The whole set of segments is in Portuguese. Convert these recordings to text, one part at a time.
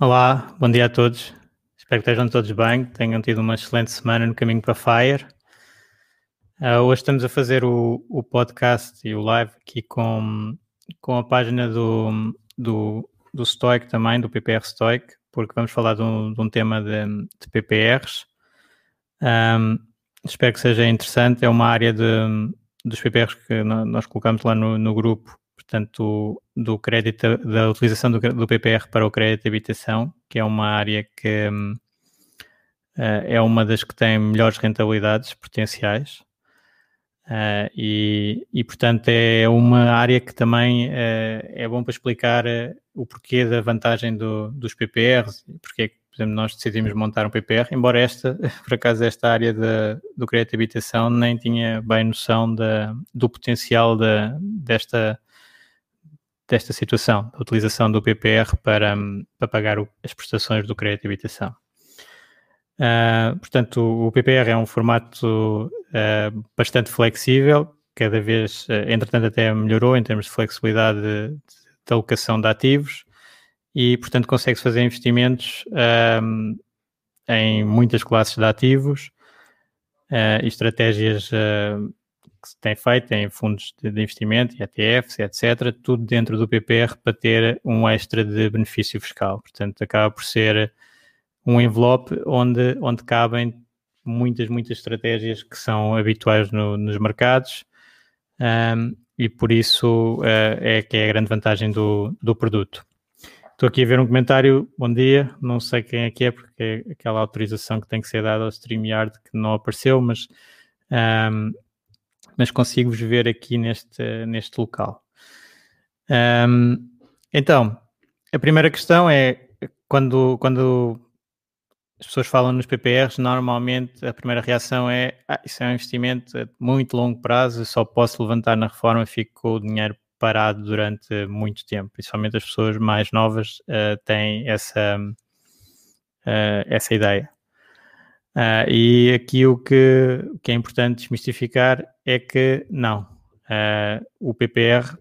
Olá, bom dia a todos. Espero que estejam todos bem, que tenham tido uma excelente semana no caminho para Fire. Uh, hoje estamos a fazer o, o, podcast e o live aqui com, com a página do, do, do Stoic também, do PPR Stoic, porque vamos falar de um, de um tema de, de PPRs. Um, espero que seja interessante. É uma área de, dos PPRs que nós colocamos lá no, no grupo portanto, do crédito, da utilização do, do, PPR para o crédito de habitação, que é uma área que uh, é uma das que tem melhores rentabilidades potenciais. Uh, e, e, portanto, é uma área que também uh, é bom para explicar o porquê da vantagem do, dos PPRs, porque, por exemplo, nós decidimos montar um PPR, embora esta, por acaso, esta área de, do crédito de habitação nem tinha bem noção da, do potencial da, desta desta situação, da utilização do PPR para, para pagar o, as prestações do crédito de habitação. Uh, portanto, o PPR é um formato uh, bastante flexível, cada vez, uh, entretanto, até melhorou em termos de flexibilidade de, de, de alocação de ativos e, portanto, consegue-se fazer investimentos em muitas classes de ativos e estratégias que se tem feito em fundos de, investimento, ETFs, etc., tudo dentro do PPR para ter um extra de benefício fiscal. Portanto, acaba por ser um envelope onde, onde cabem muitas, muitas estratégias que são habituais no, nos mercados um, e por isso uh, é que é a grande vantagem do, do produto. Estou aqui a ver um comentário, bom dia, não sei quem é que é, porque é aquela autorização que tem que ser dada ao StreamYard que não apareceu, mas um, mas consigo-vos ver aqui neste, neste local. Um, então, a primeira questão é quando, quando as pessoas falam nos PPRs, normalmente a primeira reação é ah, isso é um investimento a muito longo prazo, só posso levantar na reforma, fico com o dinheiro parado durante muito tempo. Principalmente as pessoas mais novas uh, têm essa, uh, essa ideia. Uh, e aqui o que, o que, é importante desmistificar é que não. Uh, o PPR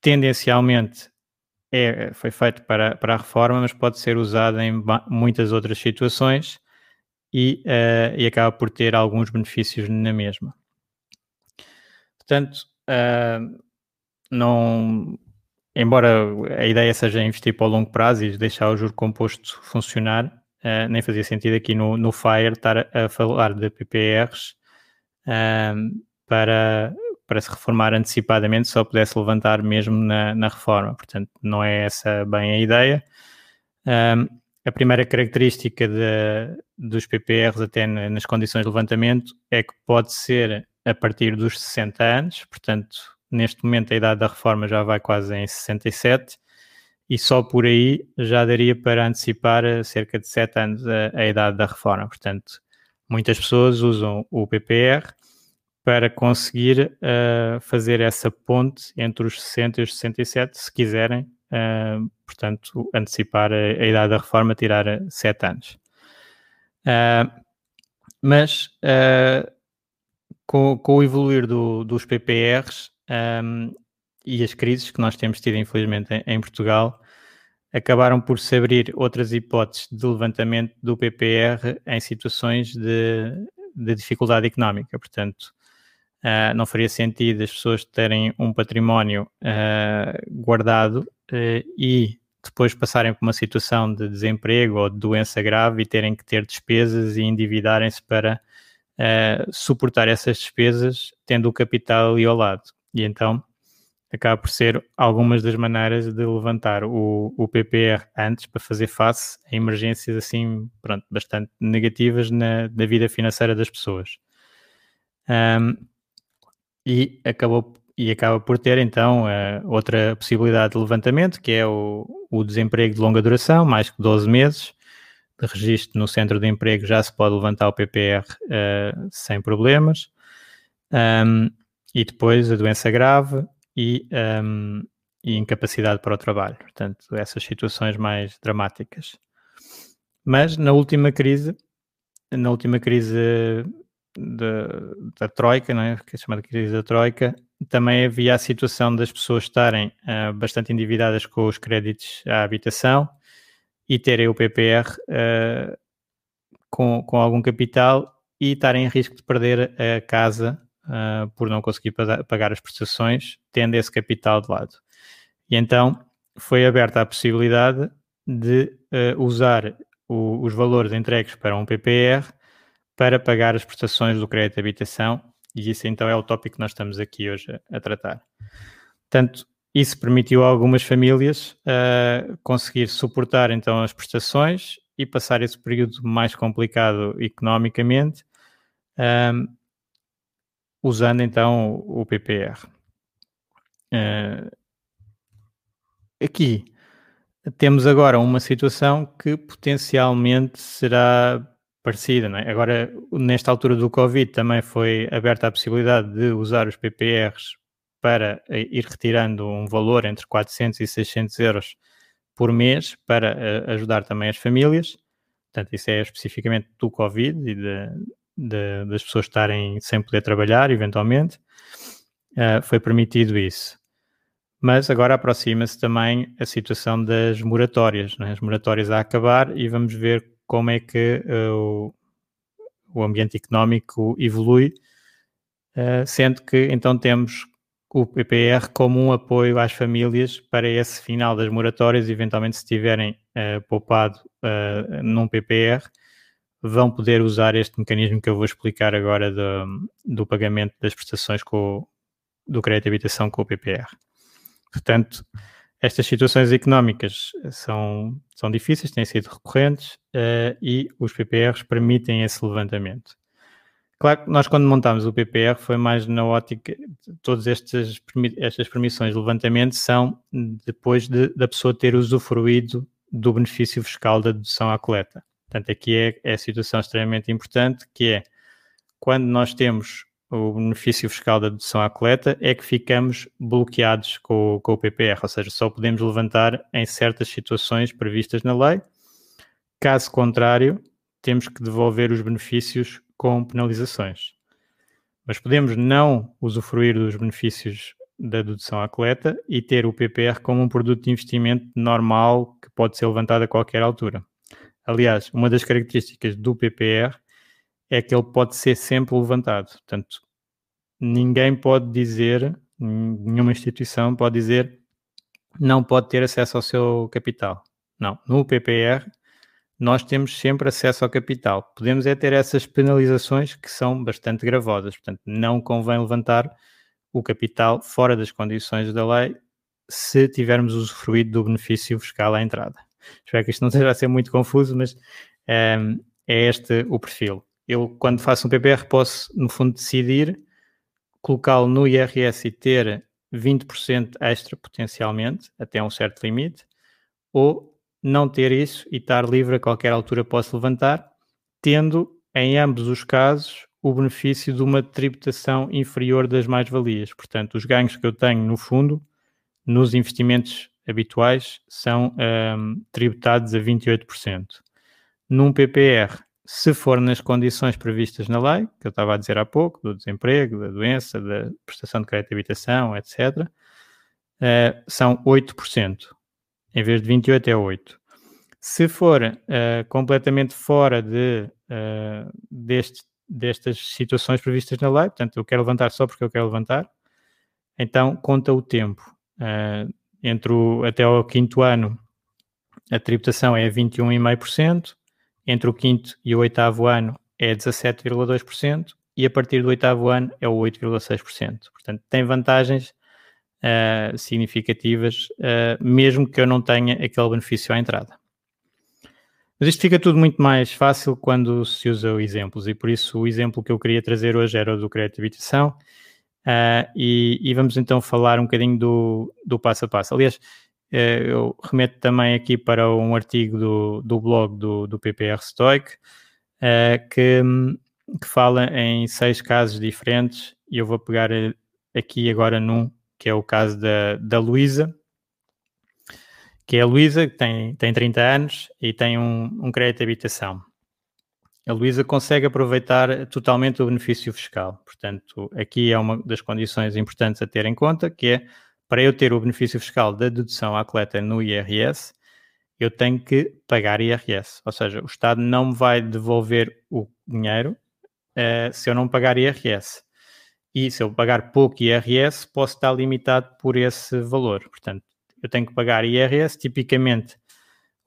tendencialmente é, foi feito para, para a reforma, mas pode ser usado em muitas outras situações e, uh, e acaba por ter alguns benefícios na mesma. Portanto, não, embora a ideia seja investir para o longo prazo e deixar o juro composto funcionar, Uh, nem fazia sentido aqui no, no Fire estar a, falar de PPRs uh, para, para se reformar antecipadamente, só pudesse levantar mesmo na, na reforma. Portanto, não é essa bem a ideia. Uh, a primeira característica de, dos PPRs, até nas condições de levantamento, é que pode ser a partir dos 60 anos, portanto, neste momento a idade da reforma já vai quase em 67, e só por aí já daria para antecipar cerca de 7 anos a, a, idade da reforma. Portanto, muitas pessoas usam o PPR para conseguir uh, fazer essa ponte entre os 60 e os 67, se quiserem, uh, portanto, antecipar a, a, idade da reforma, tirar 7 anos. Uh, mas com, com, o evoluir do, dos PPRs, um, e as crises que nós temos tido, infelizmente, em, em Portugal, acabaram por se abrir outras hipóteses de levantamento do PPR em situações de, de dificuldade económica. Portanto, uh, não faria sentido as pessoas terem um património uh, guardado e depois passarem por uma situação de desemprego ou de doença grave e terem que ter despesas e endividarem-se para uh, suportar essas despesas, tendo o capital ali ao lado. E então acaba por ser algumas das maneiras de levantar o, o PPR antes para fazer face a emergências assim, pronto, bastante negativas na, na vida financeira das pessoas. Um, e acabou e acaba por ter então uh, outra possibilidade de levantamento, que é o, o desemprego de longa duração, mais que 12 meses, de registro no centro de emprego já se pode levantar o PPR uh, eh, sem problemas. Um, e depois a doença grave e, um, e, incapacidade para o trabalho. Portanto, essas situações mais dramáticas. Mas na última crise, na última crise de, da Troika, não é? que é chamada crise da Troika, também havia a situação das pessoas estarem uh, bastante endividadas com os créditos à habitação e terem o PPR uh, eh, com, com algum capital e estarem em risco de perder a casa uh, por não conseguir pagar as prestações, tendo esse capital de lado. E então foi aberta a possibilidade de uh, usar o, os valores entregues para um PPR para pagar as prestações do crédito de habitação, e isso então é o tópico que nós estamos aqui hoje a, a tratar. Portanto, isso permitiu a algumas famílias uh, conseguir suportar então as prestações e passar esse período mais complicado economicamente, uh, usando então o PPR. Uh, aqui temos agora uma situação que potencialmente será parecida. É? Agora, nesta altura do Covid, também foi aberta a possibilidade de usar os PPRs para eh, ir retirando um valor entre 400 e 600 euros por mês para uh, ajudar também as famílias. Portanto, isso é especificamente do Covid e de, de, das pessoas estarem sem poder trabalhar, eventualmente. Uh, foi permitido isso. Mas agora aproxima-se também a situação das moratórias, é? as moratórias a acabar e vamos ver como é que uh, o, ambiente económico evolui, uh, sendo que então temos o PPR como um apoio às famílias para esse final das moratórias, eventualmente se tiverem poupado num PPR, vão poder usar este mecanismo que eu vou explicar agora do, do pagamento das prestações com, do crédito de habitação com o PPR. Portanto, estas situações económicas são, são difíceis, têm sido recorrentes uh, e os PPRs permitem esse levantamento. Claro que nós, quando montámos o PPR, foi mais na ótica, todas estas, estas permissões de levantamento são depois de, da pessoa ter usufruído do benefício fiscal da dedução à coleta. Portanto, aqui é, é a situação extremamente importante, que é quando nós temos o benefício fiscal da dedução à coleta é que ficamos bloqueados com, com o PPR, ou seja, só podemos levantar em certas situações previstas na lei. Caso contrário, temos que devolver os benefícios com penalizações. Mas podemos não usufruir dos benefícios da dedução à coleta e ter o PPR como um produto de investimento normal que pode ser levantado a qualquer altura. Aliás, uma das características do PPR é que ele pode ser sempre levantado. Portanto, ninguém pode dizer, nenhuma instituição pode dizer não pode ter acesso ao seu capital. Não, no PPR nós temos sempre acesso ao capital. Podemos é ter essas penalizações que são bastante gravosas. Portanto, não convém levantar o capital fora das condições da lei se tivermos usufruído do benefício fiscal à entrada. Espero que isto não esteja a ser muito confuso, mas é, é este o perfil eu, quando faço um PPR, posso, no fundo, decidir colocá-lo no IRS e ter 20% extra potencialmente, até um certo limite, ou não ter isso e estar livre a qualquer altura posso levantar, tendo, em ambos os casos, o benefício de uma tributação inferior das mais-valias. Portanto, os ganhos que eu tenho, no fundo, nos investimentos habituais, são um, tributados a 28%. Num PPR, se for nas condições previstas na lei, que eu estava a dizer há pouco, do desemprego, da doença, da prestação de crédito de habitação, etc., uh, eh, são 8%. Em vez de 28% é 8%. Se for uh, completamente fora de, uh, deste, destas situações previstas na lei, portanto, eu quero levantar só porque eu quero levantar, então conta o tempo. Entre o, até o quinto ano, a tributação é 21,5%, entre o quinto e o oitavo ano é 17,2%, e a partir do oitavo ano é o 8,6%. Portanto, tem vantagens uh, significativas, uh, mesmo que eu não tenha aquele benefício à entrada. Mas isto fica tudo muito mais fácil quando se usa exemplos, e por isso o exemplo que eu queria trazer hoje era o do crédito de habitação, uh, e, e, vamos então falar um bocadinho do, do passo a passo. Aliás, eu remeto também aqui para um artigo do, do blog do, do PPR Stoic, que, que fala em seis casos diferentes, e eu vou pegar aqui agora num que é o caso da, da Luísa, que é a Luísa, que tem, tem 30 anos e tem um, um crédito de habitação. A Luísa consegue aproveitar totalmente o benefício fiscal. Portanto, aqui é uma das condições importantes a ter em conta, que é para eu ter o benefício fiscal da dedução à coleta no IRS, eu tenho que pagar IRS. Ou seja, o Estado não me vai devolver o dinheiro uh, se eu não pagar IRS e se eu pagar pouco IRS, posso estar limitado por esse valor. Portanto, eu tenho que pagar IRS, tipicamente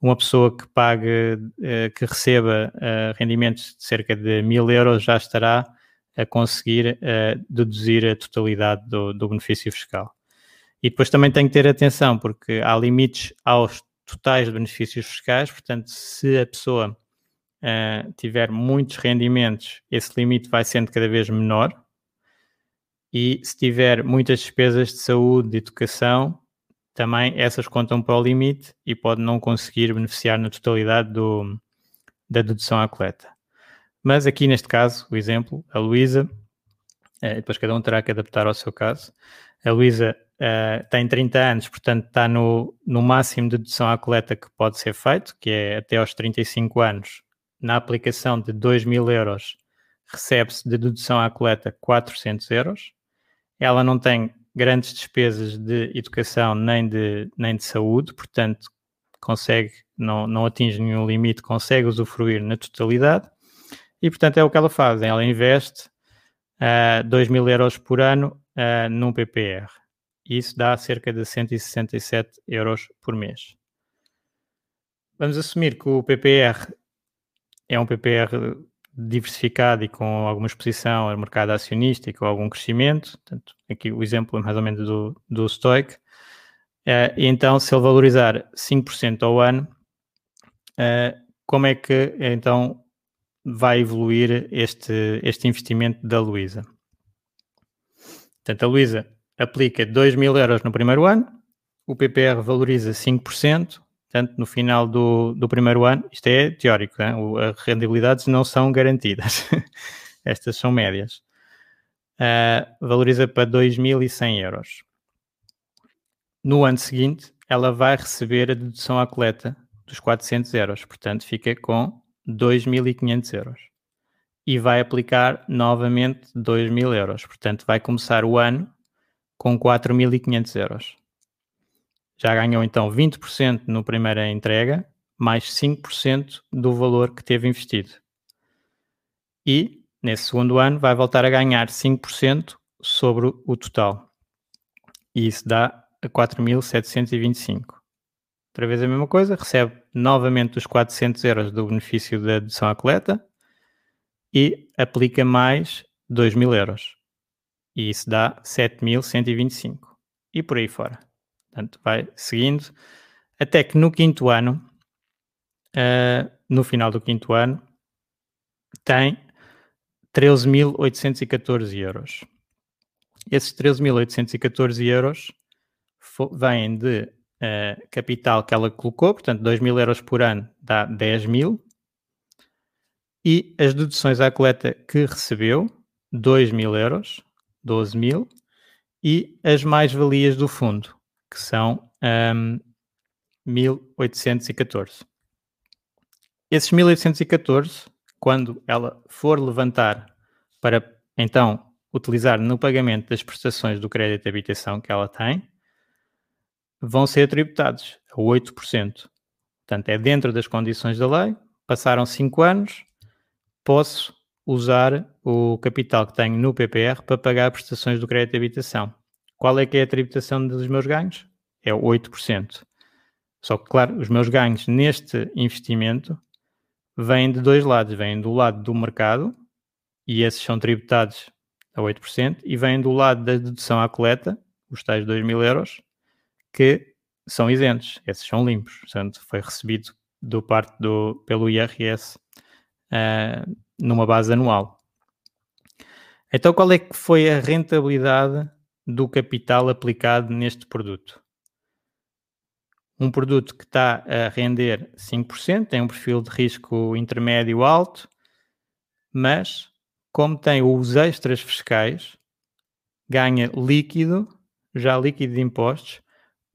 uma pessoa que pague, eh, que receba eh, rendimentos de cerca de mil euros já estará a conseguir eh, deduzir a totalidade do, do benefício fiscal. E depois também tem que ter atenção, porque há limites aos totais de benefícios fiscais, portanto, se a pessoa tiver muitos rendimentos, esse limite vai sendo cada vez menor, e se tiver muitas despesas de saúde, de educação, também essas contam para o limite e pode não conseguir beneficiar na totalidade do, da dedução à coleta. Mas aqui neste caso, o exemplo, a Luísa, eh, depois cada um terá que adaptar ao seu caso, a Luísa eh, tem 30 anos, portanto está no, no máximo de dedução à coleta que pode ser feito, que é até aos 35 anos, na aplicação de 2 mil euros, recebe-se de dedução à coleta 400 euros. Ela não tem grandes despesas de educação nem de, nem de saúde, portanto, consegue, não, não atinge nenhum limite, consegue usufruir na totalidade. E, portanto, é o que ela faz. Ela investe uh, 2 mil euros por ano uh, num PPR. Isso dá cerca de 167 euros por mês. Vamos assumir que o PPR é um PPR diversificado e com alguma exposição ao mercado acionista e com algum crescimento, portanto, aqui o exemplo é mais ou menos do, do Stoic, uh, e então se ele valorizar 5% ao ano, uh, como é que então vai evoluir este, este investimento da Luísa? Portanto, a Luísa aplica 2 mil euros no primeiro ano, o PPR valoriza 5%, Portanto, no final do, do primeiro ano, isto é teórico, hein? as rendibilidades não são garantidas. Estas são médias. Uh, valoriza para 2.100 euros. No ano seguinte, ela vai receber a dedução à coleta dos 400 euros, portanto, fica com 2.500 euros. E vai aplicar novamente 2.000 euros, portanto, vai começar o ano com 4.500 euros já ganhou então 20% no primeira entrega, mais 5% do valor que teve investido. E nesse segundo ano vai voltar a ganhar 5% sobre o total. E isso dá a 4.725. Outra vez a mesma coisa, recebe novamente os 400 euros do benefício da dedução à coleta e aplica mais 2.000 euros. E isso dá 7.125. E por aí fora. Portanto, vai seguindo, até que no quinto ano, uh, no final do quinto ano, tem 13.814 euros. Esses 13.814 euros vêm de uh, capital que ela colocou, portanto, 2 mil euros por ano dá 10 mil, e as deduções à coleta que recebeu, 2 mil euros, 12 mil, e as mais-valias do fundo, que são um, 1814. Esses 1814, quando ela for levantar para então utilizar no pagamento das prestações do crédito de habitação que ela tem, vão ser tributados a 8%. Portanto, é dentro das condições da lei, passaram 5 anos, posso usar o capital que tenho no PPR para pagar prestações do crédito de habitação. Qual é que é a tributação dos meus ganhos? é 8%. Só que, claro, os meus ganhos neste investimento vêm de dois lados. Vêm do lado do mercado, e esses são tributados a 8%, e vêm do lado da dedução à coleta, os tais 2 mil euros, que são isentos, esses são limpos. Portanto, foi recebido do parte do, pelo IRS uh, eh, numa base anual. Então, qual é que foi a rentabilidade do capital aplicado neste produto? Um produto que está a render 5%, tem um perfil de risco intermédio alto, mas como tem os extras fiscais, ganha líquido, já líquido de impostos,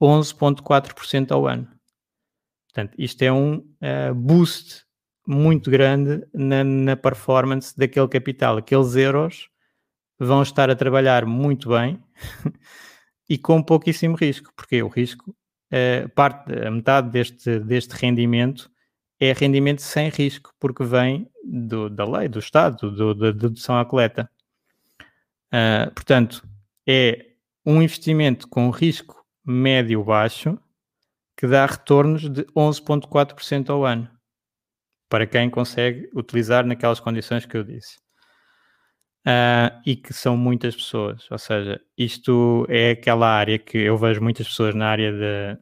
11,4% ao ano. Portanto, isto é um uh, boost muito grande na, na, performance daquele capital. Aqueles euros vão estar a trabalhar muito bem e com pouquíssimo risco, porque o risco, uh, parte, a metade deste, deste rendimento é rendimento sem risco, porque vem do, da lei, do Estado, do, da dedução à coleta. Uh, portanto, é um investimento com risco médio-baixo que dá retornos de 11,4% ao ano, para quem consegue utilizar naquelas condições que eu disse. Uh, e que são muitas pessoas, ou seja, isto é aquela área que eu vejo muitas pessoas na área de,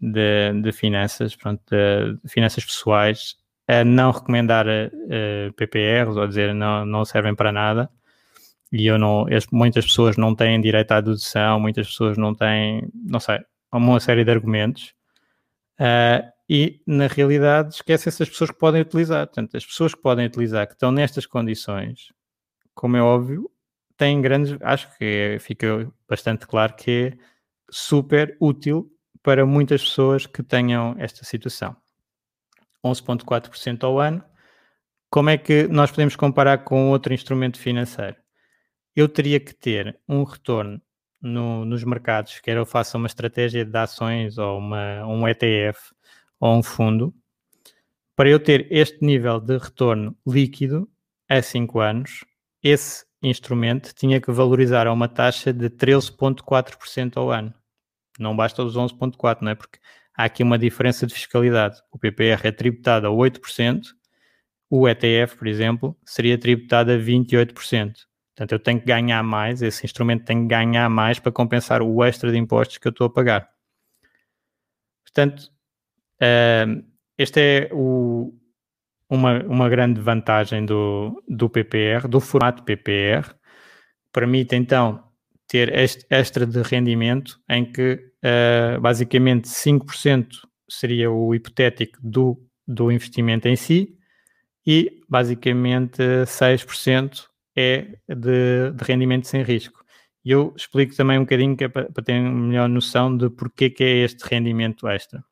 de, de finanças, pronto, de, de, finanças pessoais, a não recomendar uh, PPRs ou dizer não, não servem para nada. E eu não, muitas pessoas não têm direito à dedução, muitas pessoas não têm, não sei, uma série de argumentos. Uh, e na realidade esquece essas pessoas que podem utilizar. Portanto, as pessoas que podem utilizar, que estão nestas condições, como é óbvio, têm grandes. Acho que é, fica bastante claro que é super útil para muitas pessoas que tenham esta situação. 11,4% ao ano. Como é que nós podemos comparar com outro instrumento financeiro? Eu teria que ter um retorno no, nos mercados, quer eu faça uma estratégia de ações ou uma, um ETF ou um fundo, para eu ter este nível de retorno líquido a 5 anos, esse instrumento tinha que valorizar a uma taxa de 13,4% ao ano. Não basta os 11,4%, não é? Porque há aqui uma diferença de fiscalidade. O PPR é tributado a 8%, o ETF, por exemplo, seria tributado a 28%. Portanto, eu tenho que ganhar mais, esse instrumento tem que ganhar mais para compensar o extra de impostos que eu estou a pagar. Portanto, uh, este é o, uma, uma grande vantagem do, do PPR, do formato PPR. Permite então ter este extra de rendimento em que uh, basicamente 5% seria o hipotético do, do investimento em si e basicamente 6% é de, de rendimento sem risco. E eu explico também um bocadinho que é para, para ter uma melhor noção de porquê que é este rendimento extra.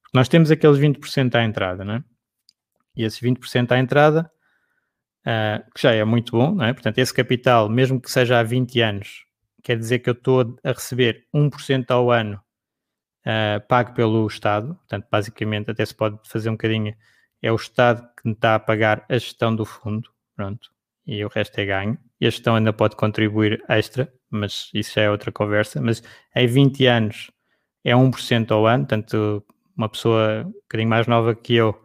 Porque nós temos aqueles 20% à entrada, não é? E esses 20% à entrada, uh, que já é muito bom, não é? Portanto, esse capital, mesmo que seja há 20 anos, quer dizer que eu estou a receber 1% ao ano uh, pago pelo Estado. Portanto, basicamente, até se pode fazer um bocadinho, é o Estado que me está a pagar a gestão do fundo. Pronto e o resto é ganho. E a gestão ainda pode contribuir extra, mas isso já é outra conversa. Mas em 20 anos é 1% ao ano, tanto uma pessoa um bocadinho mais nova que eu,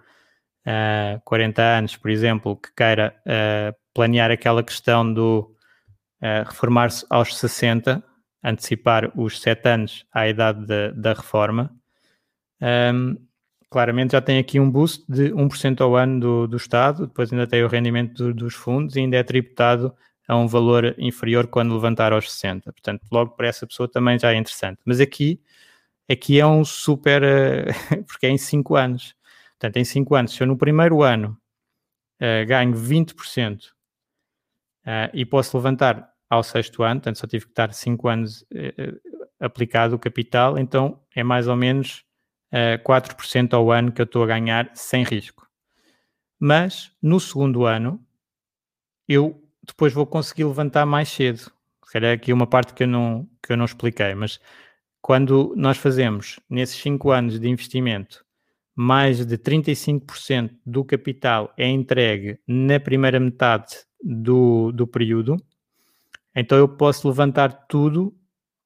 uh, 40 anos, por exemplo, que queira uh, planear aquela questão do uh, reformar-se aos 60, antecipar os 7 anos à idade de, da reforma, um, claramente já tem aqui um boost de 1% ao ano do, do Estado, depois ainda tem o rendimento do, dos fundos e ainda é tributado a um valor inferior quando levantar aos 60. Portanto, logo para essa pessoa também já é interessante. Mas aqui, aqui é um super, porque é em 5 anos. Portanto, em 5 anos, se eu no primeiro ano uh, ganho 20% uh, eh, e posso levantar ao sexto ano, portanto só tive que estar 5 anos aplicado o capital, então é mais ou menos uh, 4% ao ano que eu estou a ganhar sem risco. Mas no segundo ano, eu depois vou conseguir levantar mais cedo. Se calhar aqui uma parte que eu não, que eu não expliquei, mas quando nós fazemos nesses 5 anos de investimento, mais de 35% do capital é entregue na primeira metade do, do período, então eu posso levantar tudo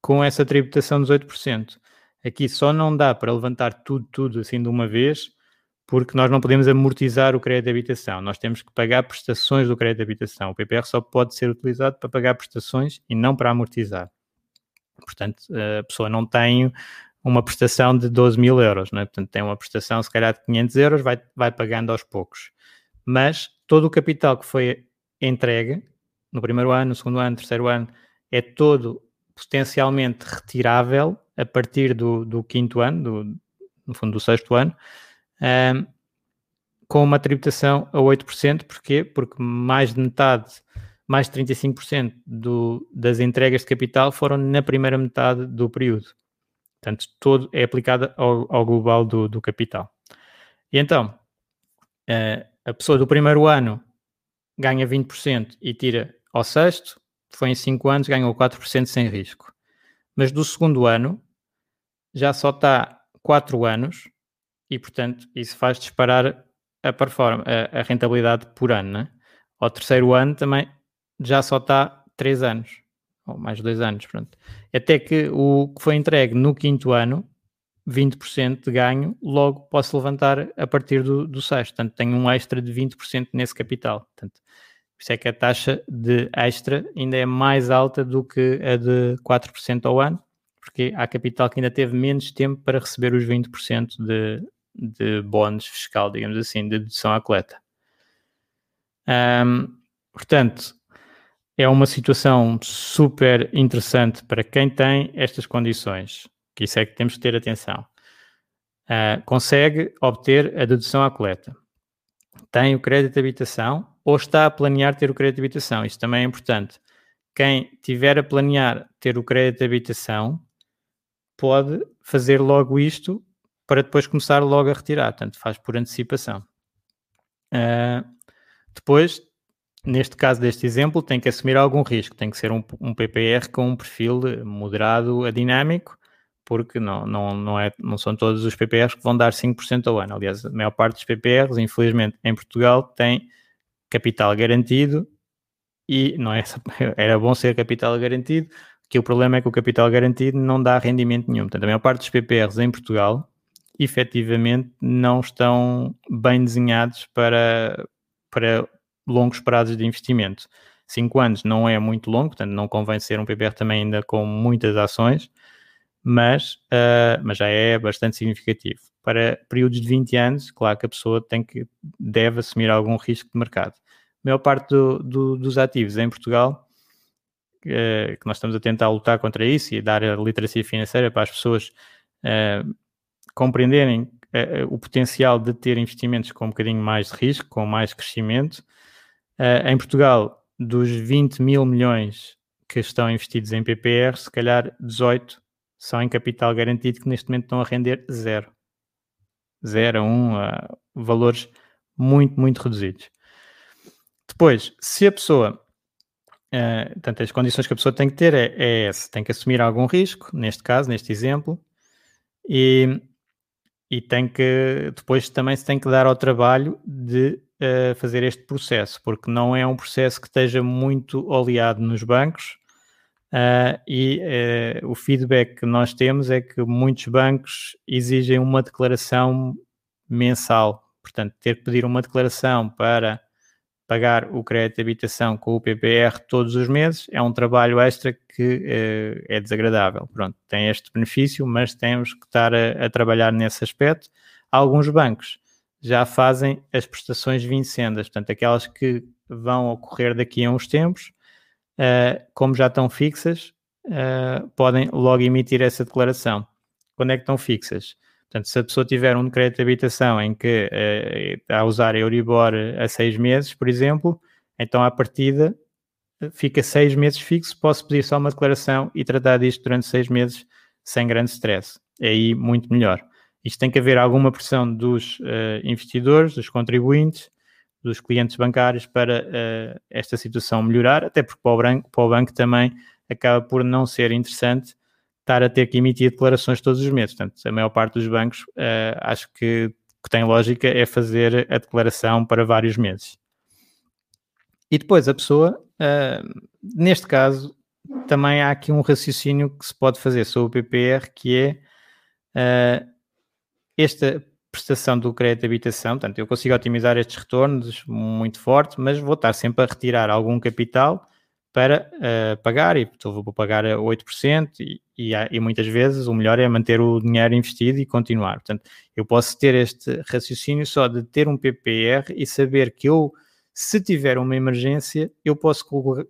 com essa tributação dos 8%. Aqui só não dá para levantar tudo, tudo assim de uma vez, porque nós não podemos amortizar o crédito de habitação. Nós temos que pagar prestações do crédito de habitação. O PPR só pode ser utilizado para pagar prestações e não para amortizar. Portanto, a pessoa não tem uma prestação de 12 mil euros, não é? portanto tem uma prestação se calhar de 500 euros, vai, vai pagando aos poucos. Mas todo o capital que foi entregue no primeiro ano, no segundo ano, no terceiro ano, é todo potencialmente retirável a partir do, do quinto ano, do, no fundo do sexto ano, um, com uma tributação a 8%. Porquê? Porque mais de metade, mais de 35% do, das entregas de capital foram na primeira metade do período. Portanto, todo é aplicado ao, ao global do, do, capital. E então, uh, a pessoa do primeiro ano ganha 20% e tira ao sexto, foi em 5 anos, ganhou 4% sem risco. Mas do segundo ano, já só está 4 anos e, portanto, isso faz disparar a, performance, a, a rentabilidade por ano. Né? Ao terceiro ano também já só está 3 anos, ou mais 2 anos. Pronto. Até que o que foi entregue no quinto ano, 20% de ganho, logo posso levantar a partir do, do sexto. Portanto, tenho um extra de 20% nesse capital. Portanto, por isso é que a taxa de extra ainda é mais alta do que a de 4% ao ano, porque há capital que ainda teve menos tempo para receber os 20% de, de bónus fiscal, digamos assim, de dedução à coleta. Um, portanto, é uma situação super interessante para quem tem estas condições, que isso é que temos que ter atenção. Uh, consegue obter a dedução à coleta. Tem o crédito de habitação ou está a planear ter o crédito de habitação. Isso também é importante. Quem tiver a planear ter o crédito de habitação pode fazer logo isto para depois começar logo a retirar, portanto faz por antecipação. Uh, depois, neste caso deste exemplo, tem que assumir algum risco, tem que ser um, um PPR com um perfil moderado a dinâmico, porque não, não, não, é, não são todos os PPRs que vão dar 5% ao ano. Aliás, a maior parte dos PPRs, infelizmente, em Portugal, tem capital garantido e não é, era bom ser capital garantido, que o problema é que o capital garantido não dá rendimento nenhum. Portanto, a maior parte dos PPRs em Portugal efetivamente não estão bem desenhados para, para longos prazos de investimento. Cinco anos não é muito longo, portanto não convém ser um PPR também ainda com muitas ações, mas, uh, mas já é bastante significativo. Para períodos de 20 anos, claro que a pessoa tem que, deve assumir algum risco de mercado. A maior parte do, do, dos ativos em Portugal, uh, que nós estamos a tentar lutar contra isso e dar a literacia financeira para as pessoas uh, compreenderem o potencial de ter investimentos com um bocadinho mais de risco, com mais crescimento. Uh, em Portugal, dos 20 mil milhões que estão investidos em PPR, se calhar 18 são em capital garantido, que neste momento estão a render zero. Zero a um, uh, valores muito, muito reduzidos. Depois, se a pessoa Uh, portanto, as condições que a pessoa tem que ter é, é essa, tem que assumir algum risco, neste caso, neste exemplo, e e tem que depois também se tem que dar ao trabalho de uh, fazer este processo, porque não é um processo que esteja muito oleado nos bancos uh, e uh, o feedback que nós temos é que muitos bancos exigem uma declaração mensal, portanto, ter que pedir uma declaração para pagar o crédito de habitação com o PPR todos os meses é um trabalho extra que uh, é desagradável. Pronto, tem este benefício, mas temos que estar a, a, trabalhar nesse aspecto. Alguns bancos já fazem as prestações vincendas, portanto, aquelas que vão ocorrer daqui a uns tempos, uh, como já estão fixas, uh, podem logo emitir essa declaração. Quando é que estão fixas? Portanto, se a pessoa tiver um crédito de habitação em que uh, está a usar Euribor a seis meses, por exemplo, então à partida fica seis meses fixo, posso pedir só uma declaração e tratar disto durante seis meses sem grande stress. É aí muito melhor. Isto tem que haver alguma pressão dos uh, investidores, dos contribuintes, dos clientes bancários para uh, esta situação melhorar, até porque para o, banco, para o banco também acaba por não ser interessante estar a ter que emitir declarações todos os meses. Portanto, a maior parte dos bancos uh, acho que, que tem lógica é fazer a declaração para vários meses. E depois a pessoa, uh, neste caso, também há aqui um raciocínio que se pode fazer sobre o PPR, que é uh, esta prestação do crédito de habitação, portanto, eu consigo otimizar estes retornos muito forte, mas vou estar sempre a retirar algum capital para uh, pagar, e então vou pagar a 8%, e, e, e, muitas vezes o melhor é manter o dinheiro investido e continuar. Portanto, eu posso ter este raciocínio só de ter um PPR e saber que eu, se tiver uma emergência, eu posso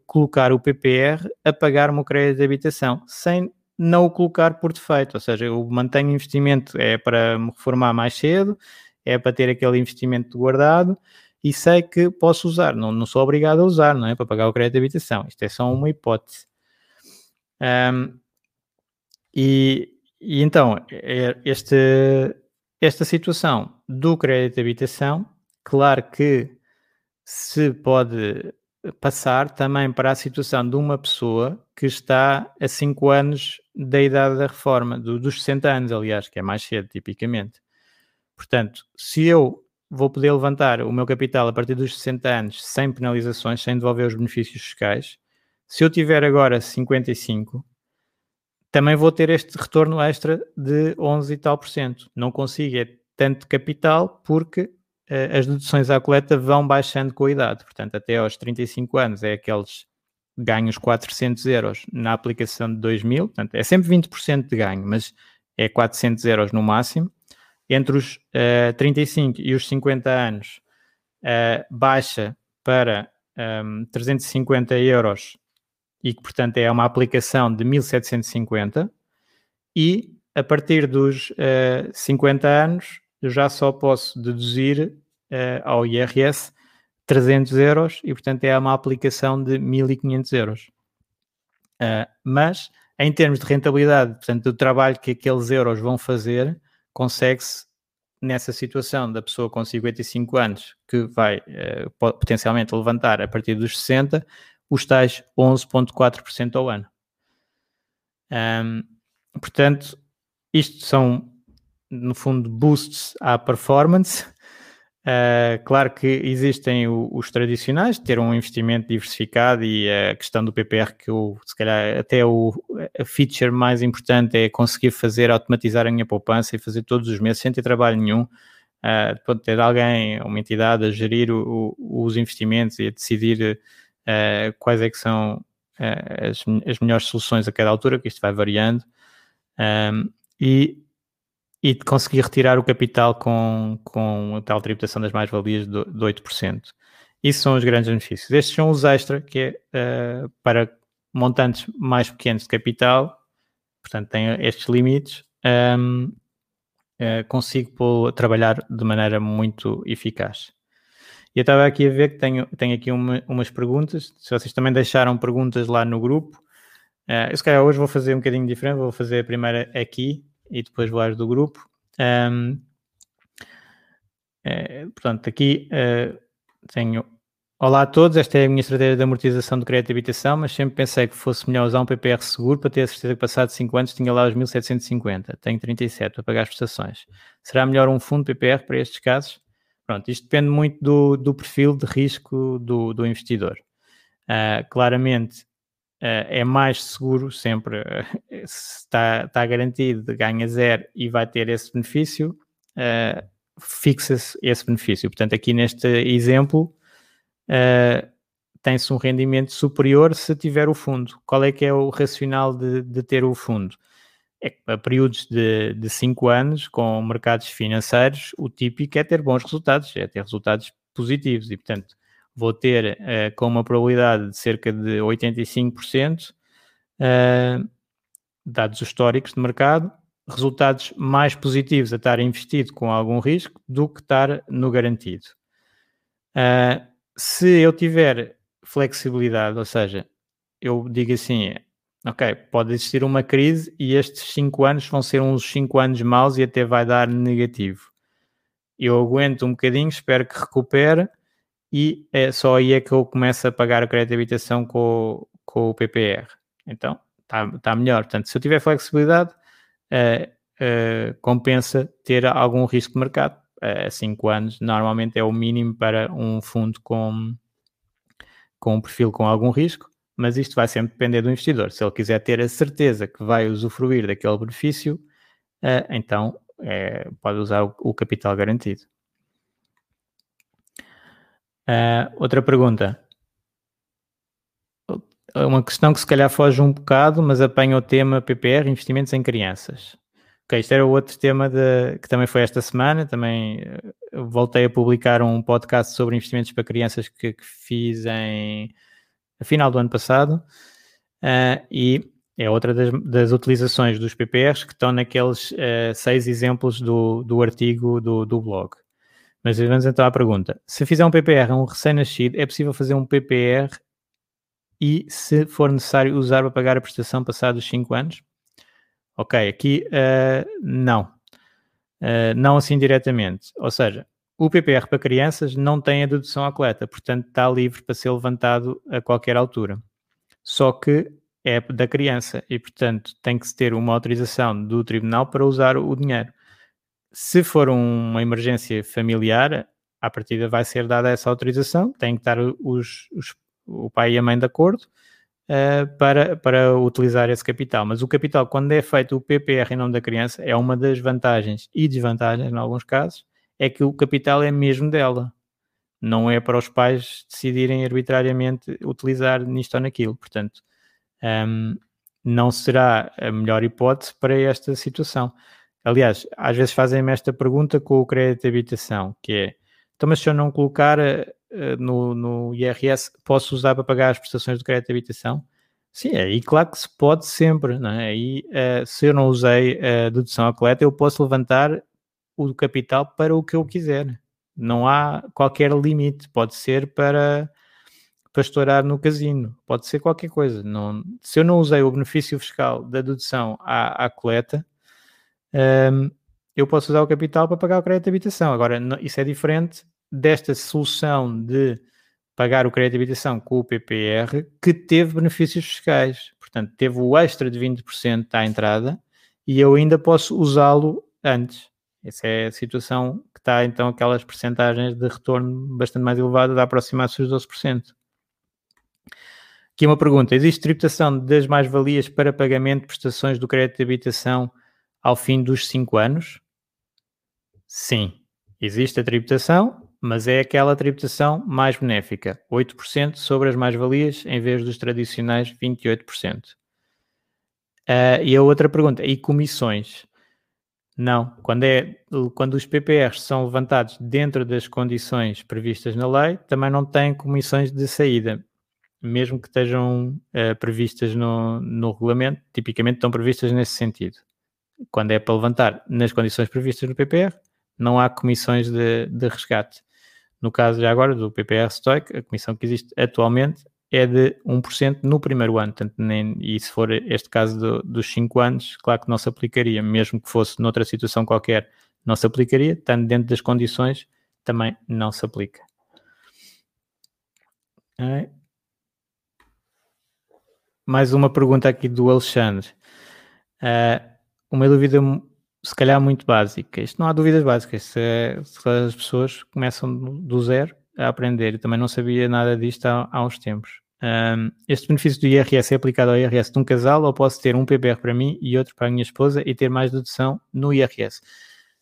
colocar o PPR a pagar o meu crédito de habitação, sem não o colocar por defeito, ou seja, eu mantenho investimento, é para me reformar mais cedo, é para ter aquele investimento guardado, e sei que posso usar, não, não sou obrigado a usar, não é? Para pagar o crédito de habitação. Isto é só uma hipótese. Um, e, e, então, é, este, esta situação do crédito de habitação, claro que se pode passar também para a situação de uma pessoa que está a 5 anos da idade da reforma, do, dos 60 anos, aliás, que é mais cedo, tipicamente. Portanto, se eu vou poder levantar o meu capital a partir dos 60 anos sem penalizações, sem devolver os benefícios fiscais. Se eu tiver agora 55, também vou ter este retorno extra de 11 e tal por cento. Não consigo é tanto capital porque uh, as deduções à coleta vão baixando com a idade. Portanto, até aos 35 anos é aqueles ganhos 400 euros na aplicação de 2000. Portanto, é sempre 20% de ganho, mas é 400 euros no máximo entre os uh, eh, 35 e os 50 anos uh, baixa para um, ehm, 350 euros e que, portanto, é uma aplicação de 1750 e a partir dos uh, eh, 50 anos eu já só posso deduzir ao IRS 300 euros e, portanto, é uma aplicação de 1500 euros. Uh, mas, em termos de rentabilidade, portanto, do trabalho que aqueles euros vão fazer, consegue-se nessa situação da pessoa com 55 anos que vai uh, potencialmente levantar a partir dos 60 os tais 11,4% ao ano. Um, portanto, isto são, no fundo, boosts à performance Uh, claro que existem o, os tradicionais, ter um investimento diversificado e a questão do PPR, que eu, se calhar até o, a feature mais importante é conseguir fazer, automatizar a minha poupança e fazer todos os meses sem ter trabalho nenhum. Uh, ter alguém, uma entidade a gerir o, o, os investimentos e a decidir uh, quais é que são as, as melhores soluções a cada altura, que isto vai variando. Um, e e de conseguir retirar o capital com, com a tal tributação das mais-valias de, de 8%. Isso são os grandes benefícios. Estes são os extra, que é uh, para montantes mais pequenos de capital, portanto, tem estes limites, um, uh, eh, consigo trabalhar de maneira muito eficaz. E eu estava aqui a ver que tenho, tenho aqui uma, umas perguntas. Se vocês também deixaram perguntas lá no grupo, uh, eu se calhar hoje vou fazer um bocadinho diferente, vou fazer a primeira aqui e depois às do grupo. Um, é, portanto, aqui uh, tenho. Olá a todos, esta é a minha estratégia de amortização do crédito de habitação, mas sempre pensei que fosse melhor usar um PPR seguro para ter a certeza que passado 5 anos tinha lá os 1750. Tenho 37 para pagar as prestações. Será melhor um fundo PPR para estes casos? Pronto, isto depende muito do, do perfil de risco do, do investidor. Uh, claramente, é mais seguro sempre, uh, se está, está garantido, ganha zero e vai ter esse benefício, uh, fixa-se esse benefício. Portanto, aqui neste exemplo, tem-se um rendimento superior se tiver o fundo. Qual é que é o racional de, de ter o fundo? É a períodos de 5 anos, com mercados financeiros, o típico é ter bons resultados, é ter resultados positivos e, portanto, vou ter uh, com uma probabilidade de cerca de 85%, uh, eh, dados históricos de mercado, resultados mais positivos a estar investido com algum risco do que estar no garantido. Uh, se eu tiver flexibilidade, ou seja, eu digo assim, ok, pode existir uma crise e estes 5 anos vão ser uns 5 anos maus e até vai dar negativo. Eu aguento um bocadinho, espero que recupere e é só aí é que eu começo a pagar o crédito de habitação com, com o PPR. Então, está tá melhor. Portanto, se eu tiver flexibilidade, uh, uh, compensa ter algum risco de mercado. Uh, 5 anos normalmente é o mínimo para um fundo com, com um perfil com algum risco, mas isto vai sempre depender do investidor. Se ele quiser ter a certeza que vai usufruir daquele benefício, então é, pode usar o, o capital garantido. Outra pergunta uma questão que se calhar foge um bocado, mas apanha o tema PPR, investimentos em crianças. Ok, isto era outro tema de, que também foi esta semana, também eh, voltei a publicar um podcast sobre investimentos para crianças que, que fiz em a final do ano passado uh, e é outra das, das, utilizações dos PPRs que estão naqueles uh, seis exemplos do, do artigo do, do blog. Mas vamos então à pergunta. Se fizer um PPR a um recém-nascido, é possível fazer um PPR e se for necessário usar para pagar a prestação passados 5 anos? Ok, aqui uh, não. Uh, não assim diretamente. Ou seja, o PPR para crianças não tem a dedução à coleta, portanto está livre para ser levantado a qualquer altura. Só que é da criança e, portanto, tem que se ter uma autorização do tribunal para usar o dinheiro. Se for uma emergência familiar, à partida vai ser dada essa autorização, tem que estar os, os o pai e a mãe de acordo uh, para, para utilizar esse capital. Mas o capital, quando é feito o PPR em nome da criança, é uma das vantagens e desvantagens, em alguns casos, é que o capital é mesmo dela. Não é para os pais decidirem arbitrariamente utilizar nisto ou naquilo. Portanto, um, ehm, não será a melhor hipótese para esta situação. Aliás, às vezes fazem-me esta pergunta com o crédito de habitação, que é, então, mas se eu não colocar eh, no, no IRS posso usar para pagar as prestações do crédito de habitação? Sim, aí claro que se pode sempre, não é? Uh, se eu não usei a dedução à coleta, eu posso levantar o capital para o que eu quiser. Não há qualquer limite. Pode ser para, para estourar no casino, pode ser qualquer coisa. Não, se eu não usei o benefício fiscal da dedução à, à coleta, um, eu posso usar o capital para pagar o crédito de habitação. Agora, isso é diferente desta solução de pagar o crédito de habitação com o PPR que teve benefícios fiscais. Portanto, teve o extra de 20% à entrada e eu ainda posso usá-lo antes. Essa é a situação que está, então, aquelas percentagens de retorno bastante mais elevadas, a aproximar-se dos 12%. Aqui uma pergunta: existe tributação das mais-valias para pagamento de prestações do crédito de habitação ao fim dos 5 anos? Sim, existe a tributação, mas é aquela tributação mais benéfica, 8% sobre as mais-valias em vez dos tradicionais 28%. Uh, ah, e a outra pergunta, e comissões? Não, quando, é, quando os PPRs são levantados dentro das condições previstas na lei, também não têm comissões de saída, mesmo que estejam uh, previstas no, no regulamento, tipicamente estão previstas nesse sentido. Quando é para levantar nas condições previstas no PPR, não há comissões de, de resgate. No caso já agora do PPR Stoic, a comissão que existe atualmente é de 1% no primeiro ano. Portanto, nem, e se for este caso do, dos 5 anos, claro que não se aplicaria, mesmo que fosse noutra situação qualquer, não se aplicaria, estando dentro das condições, também não se aplica. É. Mais uma pergunta aqui do Alexandre. Uh, uma dúvida se calhar muito básica. Isto não há dúvidas básicas. Se, se as pessoas começam do zero a aprender, eu também não sabia nada disto há, há uns tempos. Um, este benefício do IRS é aplicado ao IRS de um casal ou posso ter um PPR para mim e outro para a minha esposa e ter mais dedução no IRS?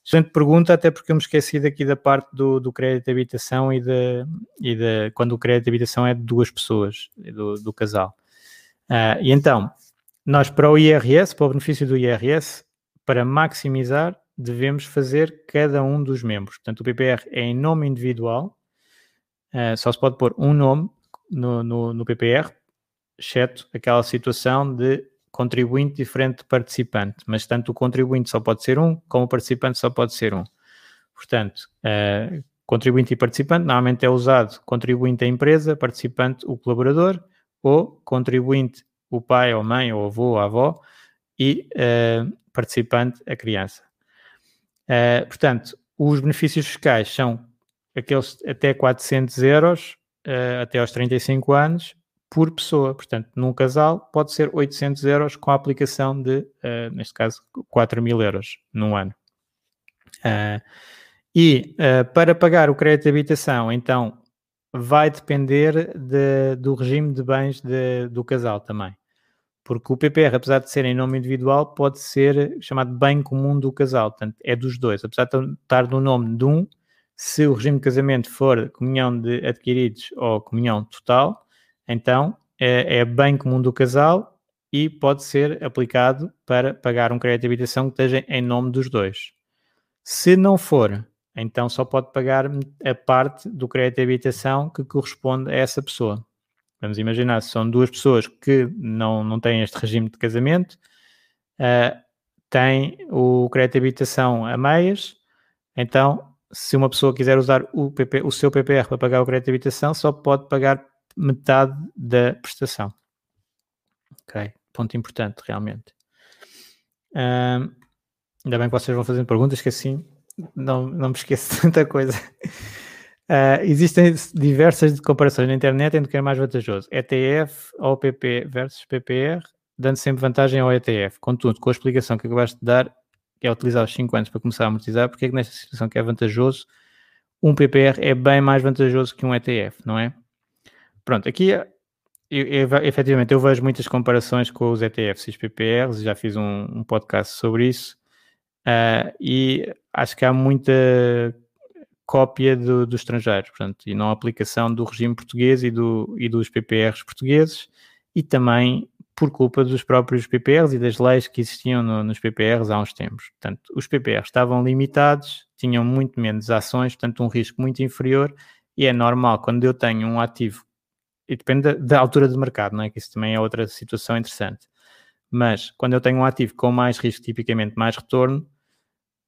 Excelente pergunta, até porque eu me esqueci daqui da parte do, do crédito de habitação e, de, e de quando o crédito de habitação é de duas pessoas, do, do casal. Uh, e então, nós para o IRS, para o benefício do IRS, para maximizar, devemos fazer cada um dos membros. Portanto, o PPR é em nome individual, uh, só se pode pôr um nome no, no, no PPR, exceto aquela situação de contribuinte diferente de participante, mas tanto o contribuinte só pode ser um, como o participante só pode ser um. Portanto, uh, contribuinte e participante, normalmente é usado contribuinte a empresa, participante o colaborador, ou contribuinte o pai ou mãe ou avô ou avó, e uh, participante a criança. Uh, portanto, os benefícios fiscais são aqueles até 400 euros uh, até aos 35 anos por pessoa. Portanto, num casal pode ser 800 euros com a aplicação de, uh, neste caso, 4 mil euros num ano. e para pagar o crédito de habitação, então, vai depender de, do regime de bens de, do casal também. Porque o PPR, apesar de ser em nome individual, pode ser chamado bem comum do casal. Portanto, é dos dois. Apesar de estar no nome de um, se o regime de casamento for comunhão de adquiridos ou comunhão total, então é, é bem comum do casal e pode ser aplicado para pagar um crédito de habitação que esteja em nome dos dois. Se não for, então só pode pagar a parte do crédito de habitação que corresponde a essa pessoa. Vamos imaginar, são duas pessoas que não, não têm este regime de casamento, uh, têm o crédito de habitação a meias, então se uma pessoa quiser usar o, PP, o seu PPR para pagar o crédito de habitação, só pode pagar metade da prestação. Ok, ponto importante, realmente. Ainda bem que vocês vão fazendo perguntas, que assim não, não me esqueço de tanta coisa. Uh, existem diversas comparações na internet entre o que é mais vantajoso: ETF ou PP versus PPR, dando sempre vantagem ao ETF. Contudo, com a explicação que acabaste de dar, é utilizar os 5 anos para começar a amortizar, porque é que nesta situação que é vantajoso, um PPR é bem mais vantajoso que um ETF, não é? Pronto, aqui eu, eu, efetivamente eu vejo muitas comparações com os ETFs e os PPRs, já fiz um, um podcast sobre isso, uh, e acho que há muita cópia do, do estrangeiro, portanto, e não aplicação do regime português e, do, e dos PPRs portugueses, e também por culpa dos próprios PPRs e das leis que existiam no, nos PPRs há uns tempos. Portanto, os PPRs estavam limitados, tinham muito menos ações, portanto, um risco muito inferior, e é normal quando eu tenho um ativo, e depende da, da altura de mercado, não é? Que isso também é outra situação interessante. Mas quando eu tenho um ativo com mais risco, tipicamente mais retorno,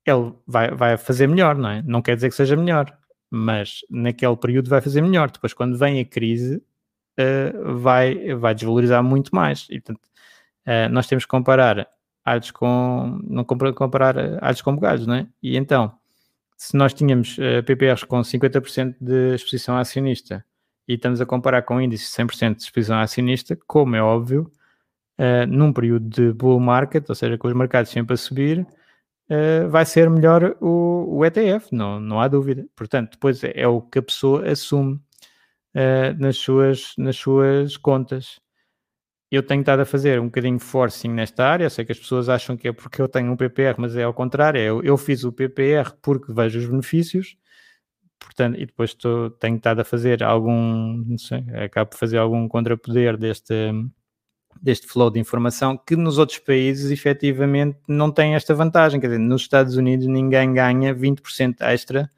ele vai, vai fazer melhor, não é? Não quer dizer que seja melhor, mas naquele período vai fazer melhor. Depois, quando vem a crise, uh, vai, vai desvalorizar muito mais. E, portanto, uh, nós temos que comparar alhos com. Não comparar alhos com bugalhos, não é? E então, se nós tínhamos uh, PPRs com 50% de exposição acionista e estamos a comparar com índices 100% de exposição acionista, como é óbvio, num período de bull market, ou seja, com os mercados sempre a subir, uh, vai ser melhor o, o, ETF, não, não há dúvida. Portanto, depois é, é o que a pessoa assume uh, nas, suas, nas suas contas. Eu tenho estado a fazer um bocadinho forcing nesta área. Sei que as pessoas acham que é porque eu tenho um PPR, mas é ao contrário. Eu, eu fiz o PPR porque vejo os benefícios, portanto, e depois estou, tenho estado a fazer algum, não sei, acabo de fazer algum contrapoder deste, deste flow de informação que nos outros países efetivamente não tem esta vantagem. Quer dizer, nos Estados Unidos ninguém ganha 20% extra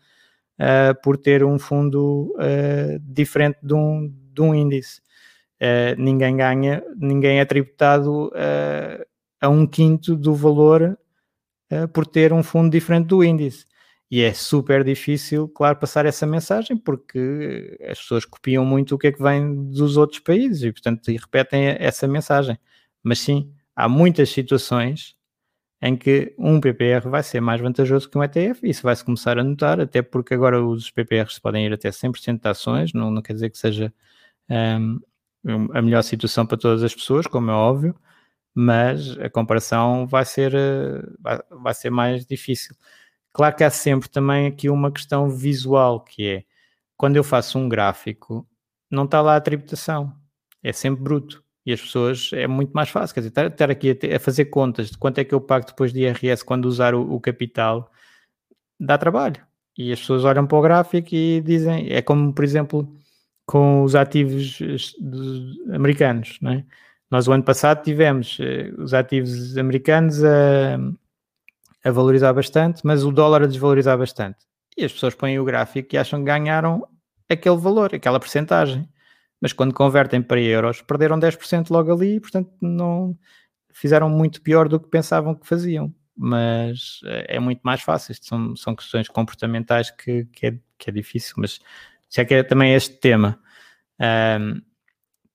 uh, por ter um fundo uh, diferente de um, de um índice. Uh, ninguém ganha, ninguém é tributado a um quinto do valor por ter um fundo diferente do índice. E é super difícil, claro, passar essa mensagem porque as pessoas copiam muito o que é que vem dos outros países e, portanto, repetem essa mensagem. Mas sim, há muitas situações em que um PPR vai ser mais vantajoso que um ETF, e isso vai-se começar a notar, até porque agora os PPRs podem ir até 100% de ações, não, não quer dizer que seja um, a melhor situação para todas as pessoas, como é óbvio, mas a comparação vai ser, eh, vai, vai ser mais difícil. Claro que há sempre também aqui uma questão visual, que é quando eu faço um gráfico, não está lá a tributação, é sempre bruto. E as pessoas é muito mais fácil, quer dizer, estar, aqui a, fazer contas de quanto é que eu pago depois de IRS quando usar o, o capital, dá trabalho. E as pessoas olham para o gráfico e dizem, é como, por exemplo, com os ativos americanos, não é? Nós o ano passado tivemos eh, os ativos americanos a a valorizar bastante, mas o dólar a desvalorizar bastante. E as pessoas põem o gráfico e acham que ganharam aquele valor, aquela porcentagem. Mas quando convertem para euros, perderam 10% logo ali portanto, não fizeram muito pior do que pensavam que faziam. Mas eh, é muito mais fácil. Isto são, são questões comportamentais que, que, é, que é difícil. Mas já que é também este tema, um,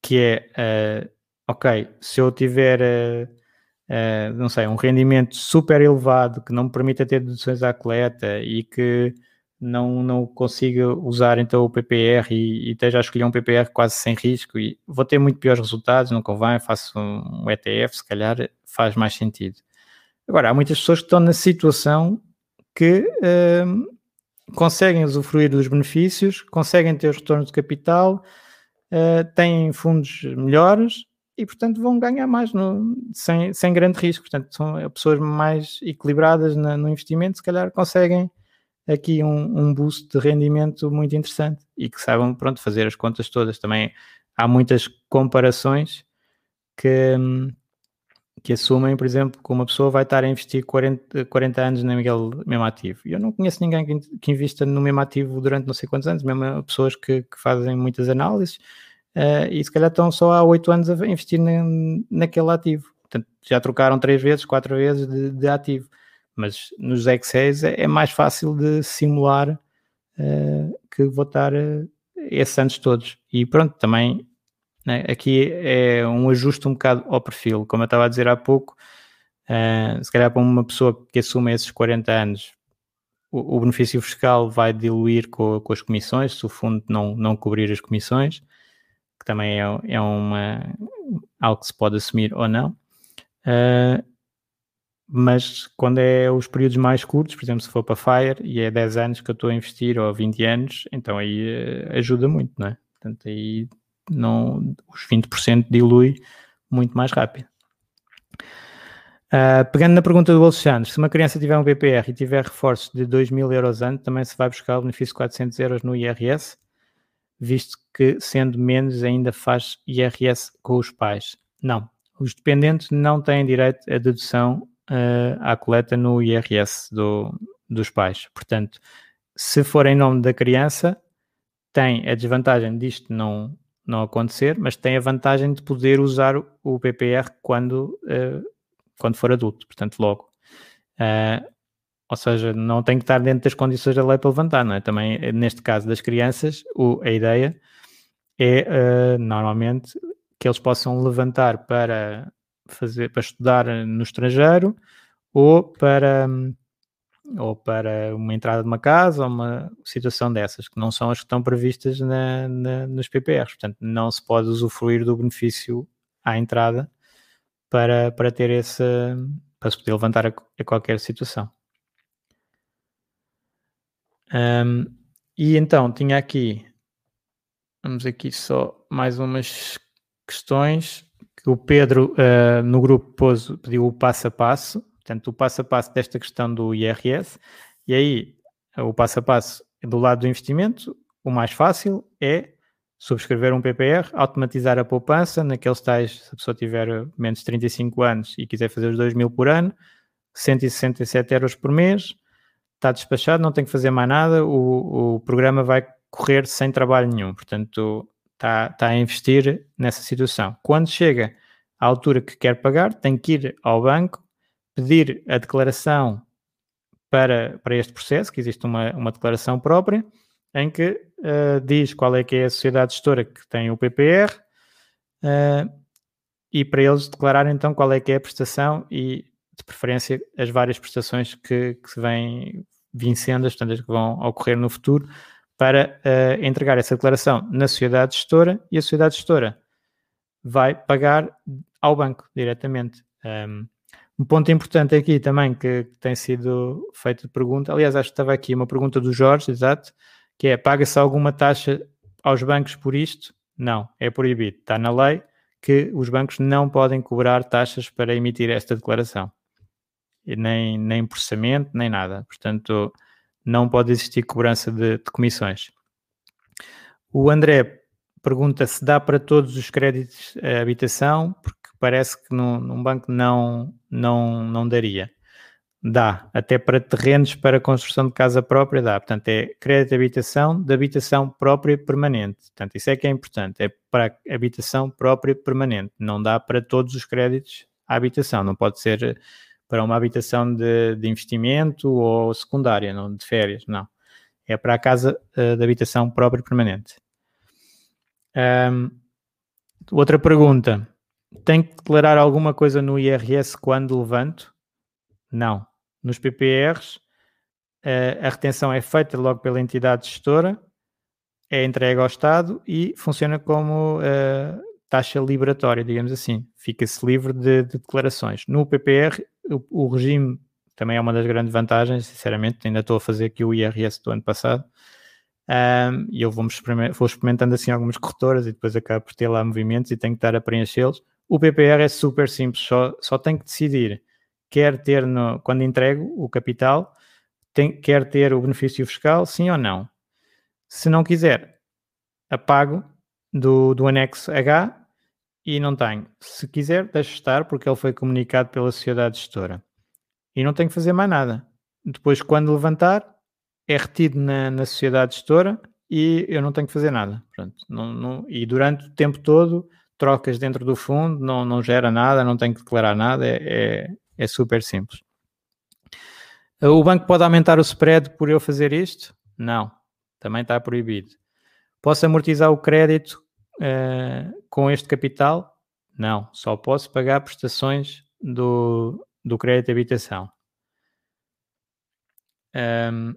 que é, uh, ok, se eu tiver. Uh, uh, não sei, um rendimento super elevado que não me permita ter deduções à coleta e que não, não consiga usar então o PPR e, e esteja a escolher um PPR quase sem risco e vou ter muito piores resultados, não convém, faço um, ETF, se calhar faz mais sentido. Agora, há muitas pessoas que estão na situação que uh, conseguem usufruir dos benefícios, conseguem ter retorno de capital, uh, têm fundos melhores e, portanto, vão ganhar mais no, sem, sem grande risco. Portanto, são pessoas mais equilibradas na, no investimento, se calhar conseguem aqui um, um boost de rendimento muito interessante e que saibam, pronto, fazer as contas todas. Também há muitas comparações que, que assumem, por exemplo, que uma pessoa vai estar a investir 40, 40 anos no mesmo ativo. Eu não conheço ninguém que, que invista no mesmo ativo durante não sei quantos anos, mesmo pessoas que, que fazem muitas análises uh, e se calhar estão só há 8 anos a investir na, naquele ativo. Portanto, já trocaram 3 vezes, 4 vezes de, de ativo. Mas nos Excels é, é mais fácil de simular uh, que vou estar uh, esses anos todos. E pronto, também né, aqui é um ajuste um bocado ao perfil. Como eu estava a dizer há pouco, uh, se calhar para uma pessoa que assume esses 40 anos, o, o benefício fiscal vai diluir com, com, as comissões, se o fundo não, não cobrir as comissões, que também é, é uma, algo que se pode assumir ou não. Uh, mas quando é os períodos mais curtos, por exemplo, se for para FIRE e é 10 anos que eu estou a investir ou 20 anos, então aí uh, ajuda muito, não é? Portanto, aí não, os 20% dilui muito mais rápido. Uh, pegando na pergunta do Alexandre, se uma criança tiver um BPR e tiver reforços de 2 mil euros ano, também se vai buscar o benefício de 400 euros no IRS, visto que sendo menos ainda faz IRS com os pais. Não, os dependentes não têm direito à dedução uh, à coleta no IRS do, dos pais. Portanto, se for em nome da criança, tem a desvantagem disto não, não acontecer, mas tem a vantagem de poder usar o PPR quando, uh, quando for adulto, portanto, logo. Uh, ou seja, não tem que estar dentro das condições da lei para levantar, não é? Também, neste caso das crianças, o, a ideia é, uh, normalmente, que eles possam levantar para fazer, para estudar no estrangeiro ou para, ou para uma entrada de uma casa ou uma situação dessas, que não são as que estão previstas na, na, nos PPRs. Portanto, não se pode usufruir do benefício à entrada para, para ter esse, para se poder levantar a, a qualquer situação. Um, e então, tinha aqui, vamos aqui só mais umas questões que o Pedro uh, no grupo pôs, pediu o passo a passo, portanto, o passo a passo desta questão do IRS, e aí o passo a passo do lado do investimento, o mais fácil é subscrever um PPR, automatizar a poupança, naqueles tais, se a pessoa tiver menos de 35 anos e quiser fazer os 2 mil por ano, 167 euros por mês, está despachado, não tem que fazer mais nada, o, o programa vai correr sem trabalho nenhum, portanto está, está a investir nessa situação. Quando chega à altura que quer pagar, tem que ir ao banco, pedir a declaração para, para este processo, que existe uma, uma declaração própria, em que uh, diz qual é que é a sociedade gestora que tem o PPR uh, e para eles declarar então qual é que é a prestação e, de preferência, as várias prestações que, que se vêm vincendo, as que vão ocorrer no futuro, para uh, entregar essa declaração na sociedade gestora e a sociedade gestora vai pagar ao banco diretamente. Um, um ponto importante aqui também que tem sido feito de pergunta, aliás, acho que estava aqui uma pergunta do Jorge, exato, que é: paga-se alguma taxa aos bancos por isto? Não, é proibido. Está na lei que os bancos não podem cobrar taxas para emitir esta declaração. Nem, nem processamento, nem nada. Portanto, não pode existir cobrança de, de comissões. O André pergunta se dá para todos os créditos a habitação, porque parece que no, num banco não, não, não daria. Dá, até para terrenos para construção de casa própria dá. Portanto, é crédito de habitação, de habitação própria permanente. Portanto, isso é que é importante, é para habitação própria permanente. Não dá para todos os créditos à habitação, não pode ser para uma habitação de, de investimento ou secundária, não de férias, não. É para a casa uh, de habitação própria permanente. Um, outra pergunta. Tem que declarar alguma coisa no IRS quando levanto? Não. Nos PPRs, uh, a retenção é feita logo pela entidade gestora, é entregue ao Estado e funciona como uh, taxa liberatória, digamos assim. Fica-se livre de, de, declarações. No PPR, o, o, regime também é uma das grandes vantagens, sinceramente. Ainda estou a fazer aqui o IRS do ano passado. Um, e eu vou, vou experimentando assim algumas corretoras e depois acabo por ter lá movimentos e tenho que estar a preenchê-los. O PPR é super simples, só, só tem que decidir, quer ter, no, quando entrego o capital, tem, quer ter o benefício fiscal, sim ou não. Se não quiser, apago do, do anexo H e não tenho. Se quiser, deixe estar, porque ele foi comunicado pela sociedade gestora. E não tenho que fazer mais nada. Depois, quando levantar, é retido na, na sociedade gestora e eu não tenho que fazer nada. Pronto, não, não, e durante o tempo todo, trocas dentro do fundo, não, não gera nada, não tenho que declarar nada, é, é, é super simples. O banco pode aumentar o spread por eu fazer isto? Não, também está proibido. Posso amortizar o crédito uh, com este capital? Não, só posso pagar prestações do, do crédito de habitação. Um,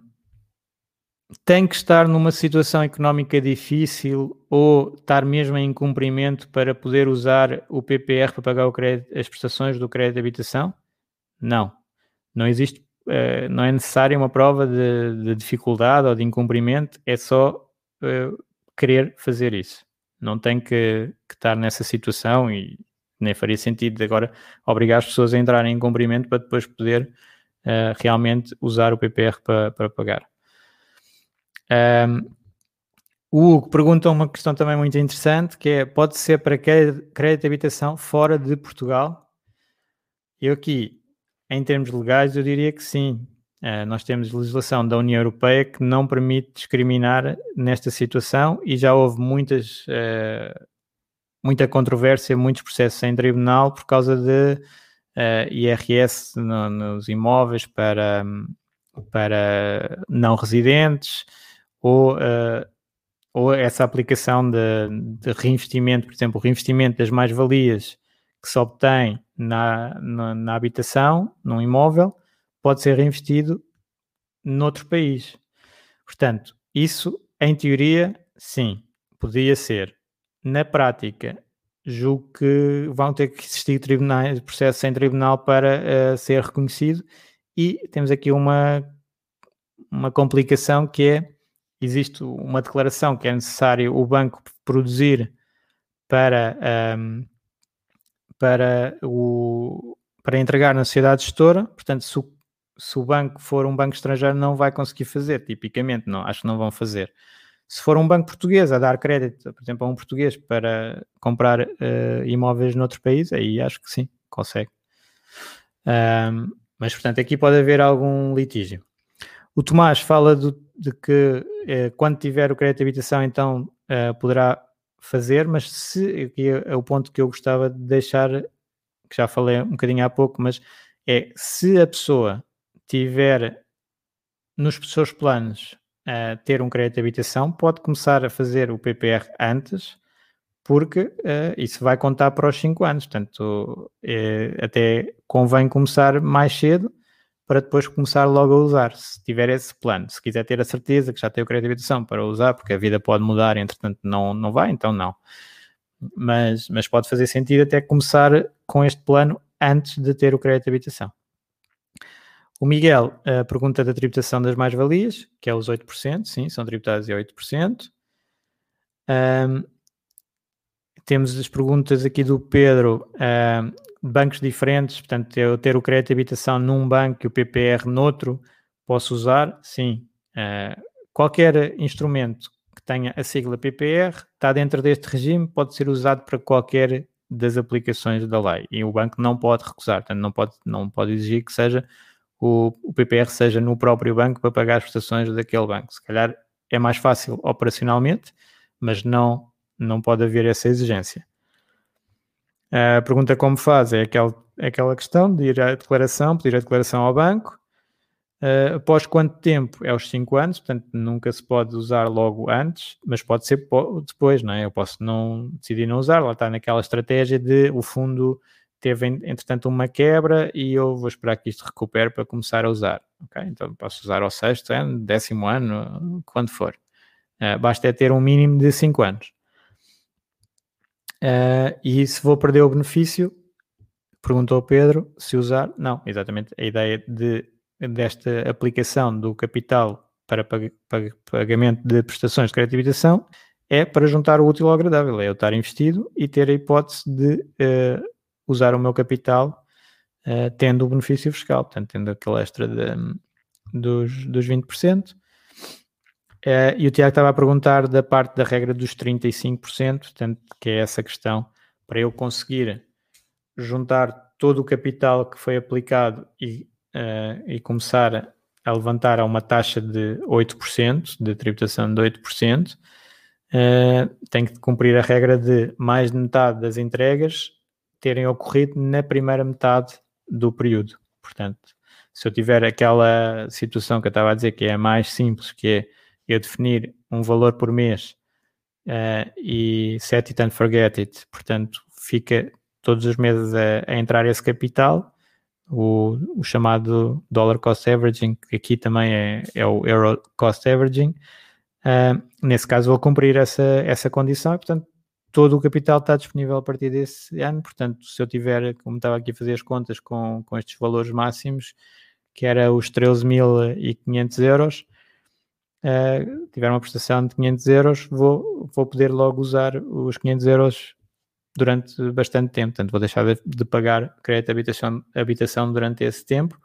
tem que estar numa situação económica difícil ou estar mesmo em incumprimento para poder usar o PPR para pagar crédito, as prestações do crédito de habitação? Não. Não existe, uh, não é necessária uma prova de, de, dificuldade ou de incumprimento, é só uh, querer fazer isso. Não tem que, que, estar nessa situação e nem faria sentido agora obrigar as pessoas a entrarem em cumprimento para depois poder uh, realmente usar o PPR para, para pagar. Um, o Hugo pergunta uma questão também muito interessante, que é, pode ser para crédito de habitação fora de Portugal? Eu aqui, em termos legais, eu diria que sim. Uh, nós temos legislação da União Europeia que não permite discriminar nesta situação e já houve muitas, uh, muita controvérsia, muitos processos em tribunal por causa de eh, IRS no, nos imóveis para, para não residentes, ou, ou essa aplicação de, de, reinvestimento, por exemplo, o reinvestimento das mais-valias que se obtém na, na, na, habitação, num imóvel, pode ser reinvestido noutro país. Portanto, isso, em teoria, sim, podia ser. Na prática, julgo que vão ter que existir tribunais, processos em tribunal para uh, ser reconhecido e temos aqui uma, uma complicação que é existe uma declaração que é necessário o banco produzir para, um, para, o, para entregar na sociedade gestora, portanto, se o, se o banco for um banco estrangeiro, não vai conseguir fazer, tipicamente, não, acho que não vão fazer. Se for um banco português a dar crédito, por exemplo, a um português para comprar uh, imóveis noutro país, aí acho que sim, consegue. Um, mas, portanto, aqui pode haver algum litígio. O Tomás fala do, de que eh, quando tiver o crédito de habitação, então eh, poderá fazer, mas se, aqui é, é o ponto que eu gostava de deixar, que já falei um bocadinho há pouco, mas é se a pessoa tiver nos seus planos uh, ter um crédito de habitação, pode começar a fazer o PPR antes, porque uh, isso vai contar para os 5 anos. Portanto, uh, até convém começar mais cedo para depois começar logo a usar, se tiver esse plano. Se quiser ter a certeza que já tem o crédito de habitação para usar, porque a vida pode mudar, entretanto não, não vai, então não. Mas, mas pode fazer sentido até começar com este plano antes de ter o crédito de habitação. O Miguel uh, pergunta da tributação das mais-valias, que é os 8%, sim, são tributadas a 8%. Um, temos as perguntas aqui do Pedro. Uh, bancos diferentes, portanto, eu ter o crédito de habitação num banco e o PPR noutro, posso usar? Sim. Uh, qualquer instrumento que tenha a sigla PPR está dentro deste regime, pode ser usado para qualquer das aplicações da lei e o banco não pode recusar, portanto, não pode, não pode exigir que seja o, o PPR seja no próprio banco para pagar as prestações daquele banco. Se calhar é mais fácil operacionalmente, mas não, não pode haver essa exigência. A pergunta como faz é aquela, é aquela questão de ir à declaração, pedir a declaração ao banco. Uh, após quanto tempo? É aos 5 anos, portanto nunca se pode usar logo antes, mas pode ser depois, não é? Eu posso não decidir não usar, lá está naquela estratégia de o fundo teve entretanto uma quebra e eu vou esperar que isto recupere para começar a usar, ok? Então posso usar ao sexto ano, décimo ano, quando for. Uh, basta é ter um mínimo de 5 anos. Uh, e se vou perder o benefício, perguntou Pedro se usar. Não, exatamente. A ideia de, desta aplicação do capital para pag pagamento de prestações de crédito é para juntar o útil ao agradável, é eu estar investido e ter a hipótese de uh, usar o meu capital uh, tendo o benefício fiscal, portanto, tendo aquele extra de, dos, dos 20%. Uh, e o Tiago estava a perguntar da parte da regra dos 35%, portanto, que é essa questão, para eu conseguir juntar todo o capital que foi aplicado e, uh, e começar a levantar a uma taxa de 8%, de tributação de 8%, uh, tem que cumprir a regra de mais de metade das entregas terem ocorrido na primeira metade do período. Portanto, se eu tiver aquela situação que eu estava a dizer que é a mais simples, que é eu definir um valor por mês uh, e set it and forget it, portanto, fica todos os meses a, a entrar esse capital, o, o, chamado dollar cost averaging, que aqui também é, é o euro cost averaging. Uh, nesse caso, vou cumprir essa, essa condição e, portanto, todo o capital está disponível a partir desse ano. Portanto, se eu tiver, como estava aqui a fazer as contas com, com estes valores máximos, que era os 13.500 euros, uh, tiver uma prestação de 500 euros, vou, vou poder logo usar os 500 euros durante bastante tempo. Portanto, vou deixar de, de pagar crédito habitação, habitação durante esse tempo,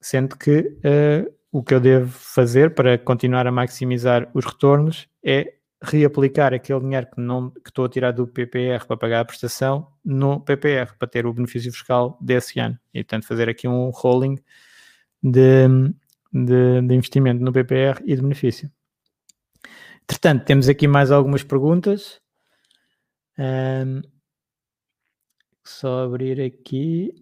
sendo que uh, o que eu devo fazer para continuar a maximizar os retornos é reaplicar aquele dinheiro que, não, que estou a tirar do PPR para pagar a prestação no PPR, para ter o benefício fiscal desse ano. E, portanto, fazer aqui um rolling de, de, de investimento no PPR e de benefício. Entretanto, temos aqui mais algumas perguntas. Um, só abrir aqui.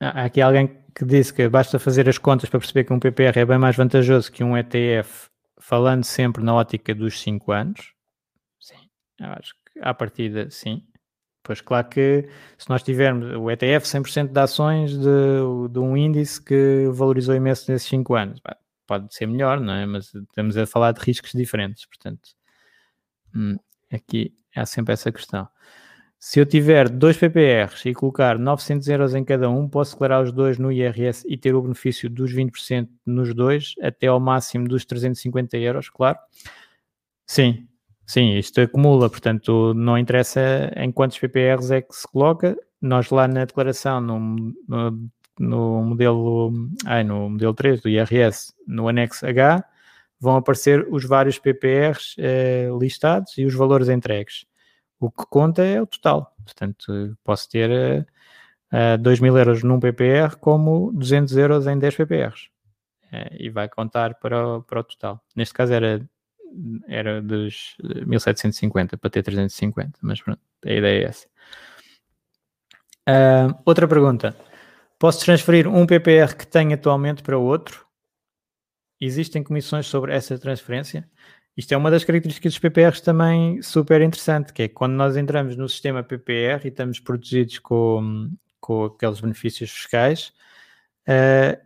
Ah, há aqui alguém que disse que basta fazer as contas para perceber que um PPR é bem mais vantajoso que um ETF, falando sempre na ótica dos 5 anos. Sim, eu acho que à partida, sim. Pois claro que se nós tivermos o ETF 100% de ações de, de um índice que valorizou imenso nesses 5 anos, pode ser melhor, não é? Mas estamos a falar de riscos diferentes, portanto. Hum, Aqui há sempre essa questão. Se eu tiver dois PPRs e colocar 900 euros em cada um, posso declarar os dois no IRS e ter o benefício dos 20% nos dois, até ao máximo dos 350 euros, claro. Sim, sim, isto acumula, portanto, não interessa em quantos PPRs é que se coloca. Nós lá na declaração, no, no, no modelo, ai, no modelo 3 do IRS, no anexo H, vão aparecer os vários PPRs eh, listados e os valores entregues. O que conta é o total. Portanto, posso ter uh, uh, 2 mil euros num PPR como 200 euros em 10 PPRs. Uh, e vai contar para o, para o total. Neste caso era, era dos 1750 para ter 350, mas pronto, a ideia é essa. Uh, outra pergunta. Posso transferir um PPR que tenho atualmente para outro? existem comissões sobre essa transferência? Isto é uma das características dos PPRs também super interessante, que é quando nós entramos no sistema PPR e estamos protegidos com, com aqueles benefícios fiscais, uh,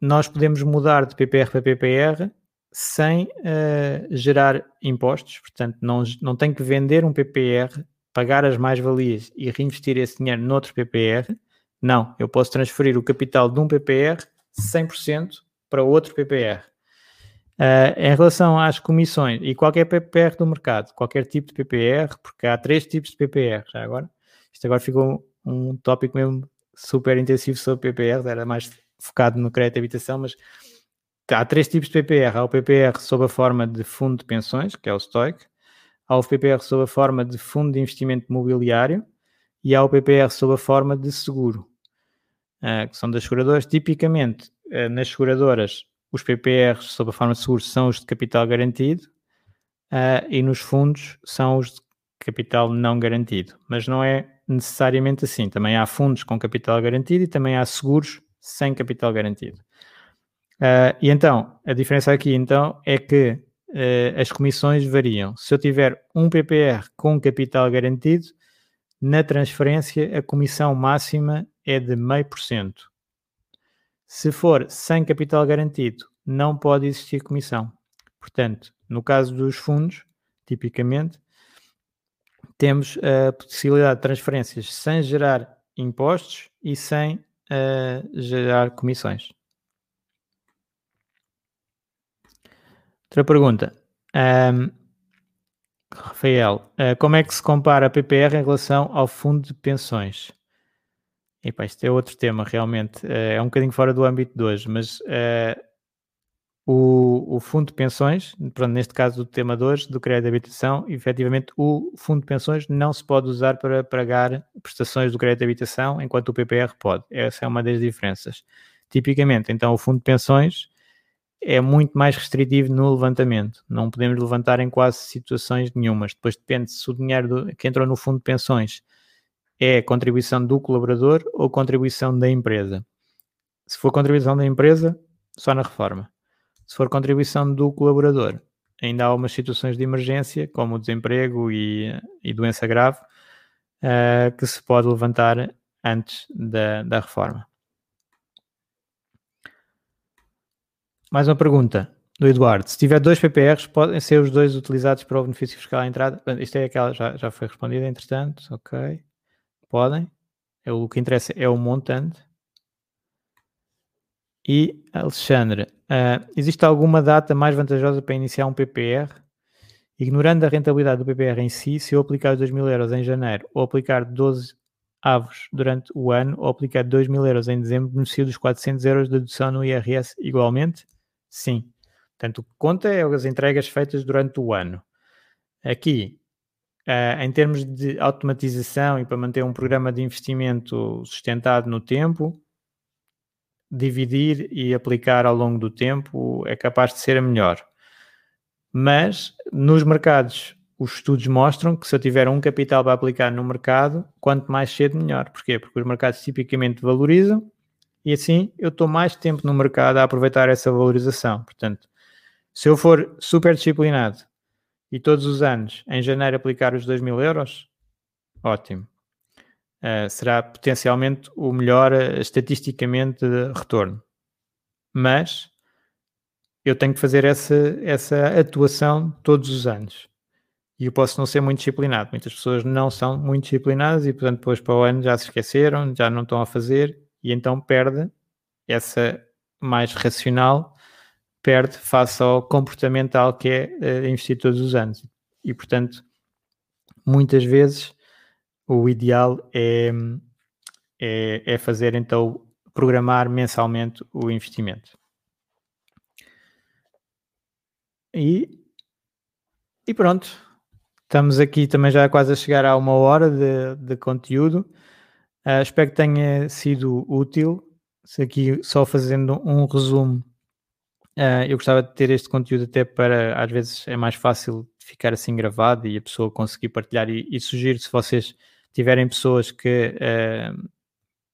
nós podemos mudar de PPR para PPR sem uh, gerar impostos, portanto não, não tem que vender um PPR, pagar as mais-valias e reinvestir esse dinheiro noutro PPR. Não, eu posso transferir o capital de um PPR 100% para outro PPR. Uh, em relação às comissões e qualquer PPR do mercado, qualquer tipo de PPR, porque há três tipos de PPR já agora. Isto agora ficou um, tópico mesmo super intensivo sobre PPR, era mais focado no crédito de habitação, mas há três tipos de PPR. Há o PPR sob a forma de fundo de pensões, que é o STOIC, há o PPR sob a forma de fundo de investimento imobiliário e há o PPR sob a forma de seguro, uh, que são das seguradoras. Tipicamente, uh, nas seguradoras, os PPRs, sob a forma de seguros, são os de capital garantido uh, e nos fundos são os de capital não garantido. Mas não é necessariamente assim. Também há fundos com capital garantido e também há seguros sem capital garantido. Uh, e então, a diferença aqui então é que uh, as comissões variam. Se eu tiver um PPR com capital garantido, na transferência a comissão máxima é de meio por cento. Se for sem capital garantido, não pode existir comissão. Portanto, no caso dos fundos, tipicamente, temos a possibilidade de transferências sem gerar impostos e sem uh, gerar comissões. Outra pergunta. Um, Rafael, uh, como é que se compara a PPR em relação ao fundo de pensões? Epa, isto é outro tema, realmente. Uh, é um bocadinho fora do âmbito de hoje, mas uh, o, o, fundo de pensões, pronto, neste caso do tema de hoje, do crédito de habitação, efetivamente o fundo de pensões não se pode usar para pagar prestações do crédito de habitação, enquanto o PPR pode. Essa é uma das diferenças. Tipicamente, então, o fundo de pensões é muito mais restritivo no levantamento. Não podemos levantar em quase situações nenhumas. Depois depende se o dinheiro do, que entrou no fundo de pensões é contribuição do colaborador ou contribuição da empresa. Se for contribuição da empresa, só na reforma. Se for contribuição do colaborador, ainda há algumas situações de emergência, como desemprego e, e doença grave, uh, que se pode levantar antes da, da reforma. Mais uma pergunta do Eduardo. Se tiver dois PPRs, podem ser os dois utilizados para o benefício fiscal à entrada? Isto é aquela, já, já foi respondida, entretanto, ok. Podem. É, o que interessa é o montante. E Alexandre, uh, existe alguma data mais vantajosa para iniciar um PPR? Ignorando a rentabilidade do PPR em si, se eu aplicar os 2 mil euros em janeiro ou aplicar 12 avos durante o ano ou aplicar 2 mil euros em dezembro, beneficio dos 400 euros de dedução no IRS igualmente? Sim. Portanto, o que conta é as entregas feitas durante o ano. Aqui, uh, em termos de automatização e para manter um programa de investimento sustentado no tempo, dividir e aplicar ao longo do tempo é capaz de ser a melhor. Mas nos mercados, os estudos mostram que se eu tiver um capital para aplicar no mercado, quanto mais cedo, melhor. Porquê? Porque os mercados tipicamente valorizam e assim eu estou mais tempo no mercado a aproveitar essa valorização. Portanto, se eu for super disciplinado e todos os anos, em janeiro, aplicar os 2 mil euros, ótimo uh, será potencialmente o melhor uh, estatisticamente retorno. Mas eu tenho que fazer essa, essa atuação todos os anos. E eu posso não ser muito disciplinado. Muitas pessoas não são muito disciplinadas e, portanto, depois para o ano já se esqueceram, já não estão a fazer e então perde essa mais racional, perde face ao comportamental que é uh, investir todos os anos. E, portanto, muitas vezes o ideal é, é, é fazer então programar mensalmente o investimento. E, e pronto, estamos aqui também já quase a chegar a uma hora de, de conteúdo. Uh, espero que tenha sido útil. Se aqui só fazendo um resumo, uh, eu gostava de ter este conteúdo até para, às vezes é mais fácil ficar assim gravado e a pessoa conseguir partilhar e, e sugiro se vocês tiverem pessoas que uh,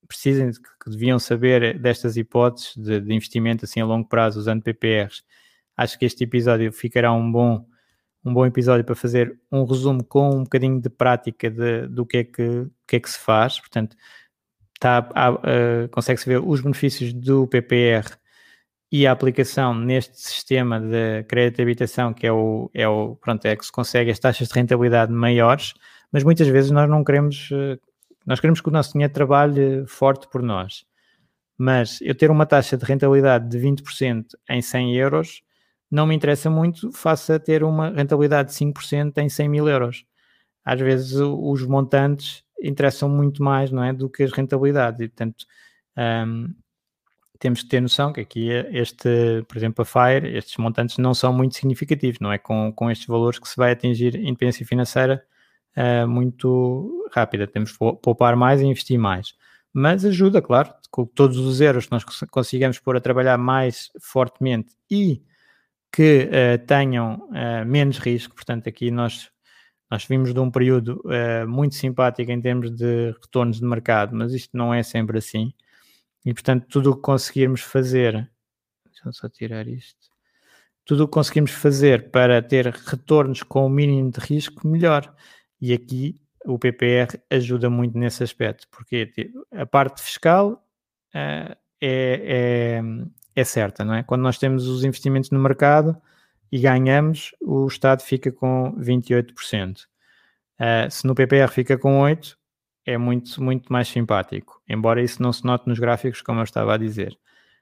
precisem, que deviam saber destas hipóteses de, de, investimento assim a longo prazo usando PPRs, acho que este episódio ficará um bom, um bom episódio para fazer um resumo com um bocadinho de prática de, do que é que, que, é que se faz. Portanto, tá, uh, consegue-se ver os benefícios do PPR e a aplicação neste sistema de crédito de habitação, que é o, é o pronto, é que se consegue as taxas de rentabilidade maiores mas muitas vezes nós não queremos, eh, nós queremos que o nosso dinheiro trabalhe forte por nós. Mas eu ter uma taxa de rentabilidade de 20% em 100 euros não me interessa muito face a ter uma rentabilidade de 5% em 100 mil euros. Às vezes os montantes interessam muito mais, não é, do que as rentabilidades e portanto um, temos que ter noção que aqui este, por exemplo, a FIRE, estes montantes não são muito significativos, não é com, com estes valores que se vai atingir independência financeira uh, muito rápida. Temos que poupar mais e investir mais. Mas ajuda, claro, com todos os euros que nós consigamos pôr a trabalhar mais fortemente e que uh, tenham uh, menos risco. Portanto, aqui nós, nós vimos de um período muito simpático em termos de retornos de mercado, mas isto não é sempre assim. E, portanto, tudo o que conseguirmos fazer, deixa só tirar isto, tudo o que conseguimos fazer para ter retornos com o mínimo de risco, melhor. E aqui o PPR ajuda muito nesse aspecto, porque a parte fiscal uh, é, é, é, certa, não é? Quando nós temos os investimentos no mercado e ganhamos, o Estado fica com 28%. Uh, eh, se no PPR fica com 8%, é muito, muito mais simpático, embora isso não se note nos gráficos, como eu estava a dizer.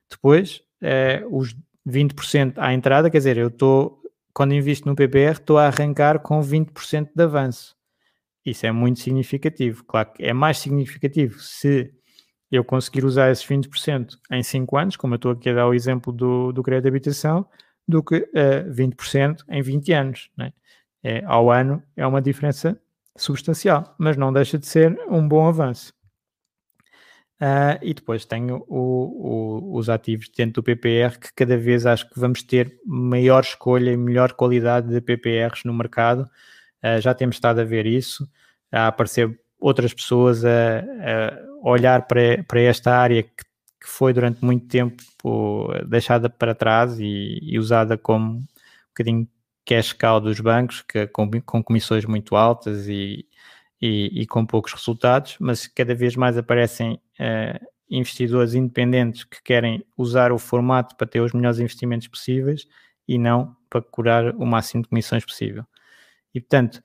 Depois, uh, os 20% à entrada, quer dizer, eu estou quando invisto no PPR, estou a arrancar com 20% de avanço. Isso é muito significativo. Claro que é mais significativo se eu conseguir usar esses 20% em 5 anos, como eu estou aqui a dar o exemplo do, do crédito de habitação, do que uh, eh, 20% em 20 anos. Né? É, ao ano é uma diferença substancial, mas não deixa de ser um bom avanço. Uh, e depois tenho o, o, os ativos dentro do PPR, que cada vez acho que vamos ter maior escolha e melhor qualidade de PPRs no mercado. Uh, já temos estado a ver isso, a aparecer outras pessoas a, a olhar para, para esta área que, que, foi durante muito tempo deixada para trás e, e usada como um bocadinho cash cow dos bancos, que, com, com comissões muito altas e, e, e, com poucos resultados, mas cada vez mais aparecem uh, investidores independentes que querem usar o formato para ter os melhores investimentos possíveis e não para curar o máximo de comissões possível. E portanto,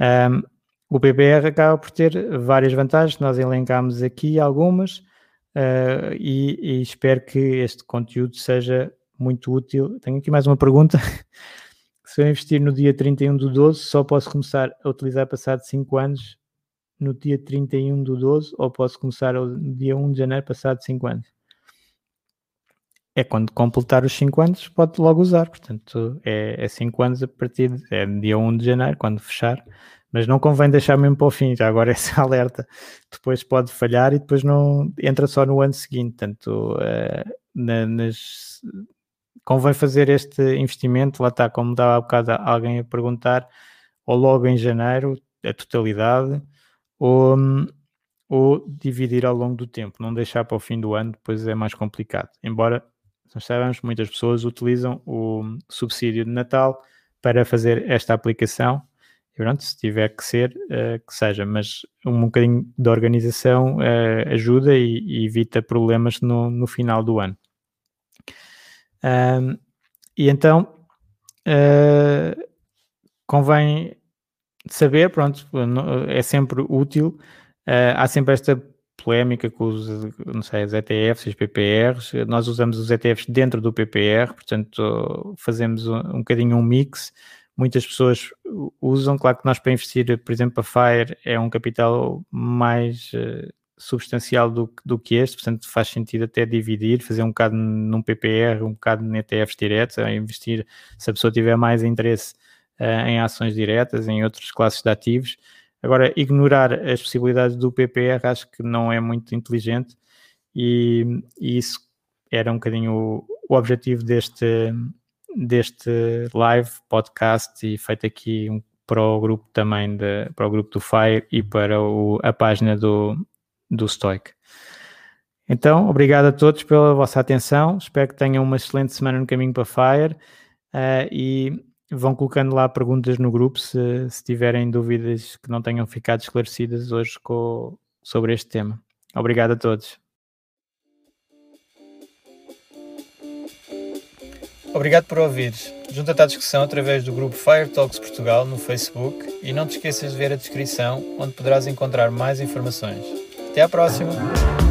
um, ehm, o PPR acaba por ter várias vantagens, nós elencámos aqui algumas uh, e, e espero que este conteúdo seja muito útil. Tenho aqui mais uma pergunta. Eu investir no dia 31 do 12, só posso começar a utilizar passado 5 anos no dia 31 do 12 ou posso começar no dia 1 de janeiro passado 5 anos? É quando completar os 5 anos, pode logo usar. Portanto, é 5 é anos a partir de é dia 1 de janeiro, quando fechar. Mas não convém deixar mesmo para o fim, já agora esse alerta. Depois pode falhar e depois não entra só no ano seguinte. Portanto, uh, na, nas convém fazer este investimento, lá está, como dava há bocado alguém a perguntar, ou logo em janeiro, a totalidade, ou, ou dividir ao longo do tempo, não deixar para o fim do ano, depois é mais complicado. Embora, nós sabemos, muitas pessoas utilizam o subsídio de Natal para fazer esta aplicação, pronto, se tiver que ser, uh, que seja, mas um bocadinho de organização uh, ajuda e, e, evita problemas no, no final do ano. Um, e então uh, convém saber, pronto, é sempre útil. Uh, há sempre esta polémica com os, não sei, os ETFs os PPRs. Nós usamos os ETFs dentro do PPR, portanto, fazemos um, um bocadinho um mix. Muitas pessoas usam, claro que nós para investir, por exemplo, a FIRE é um capital mais uh, substancial do, do que este, portanto faz sentido até dividir, fazer um bocado num PPR, um bocado em ETFs diretos, a investir, se a pessoa tiver mais interesse uh, em ações diretas, em outras classes de ativos. Agora, ignorar as possibilidades do PPR acho que não é muito inteligente e, e isso era um bocadinho o, o objetivo deste, deste live podcast e feito aqui um, para o grupo também, de, para o grupo do FIRE e para o, a página do, do Stoic. Então, obrigado a todos pela vossa atenção. Espero que tenham uma excelente semana no caminho para Fire uh, e vão colocando lá perguntas no grupo se, se tiverem dúvidas que não tenham ficado esclarecidas hoje com, sobre este tema. Obrigado a todos. Obrigado por ouvires. Junta-te à discussão através do grupo Fire Talks Portugal no Facebook e não te esqueças de ver a descrição onde poderás encontrar mais informações. Até a próxima!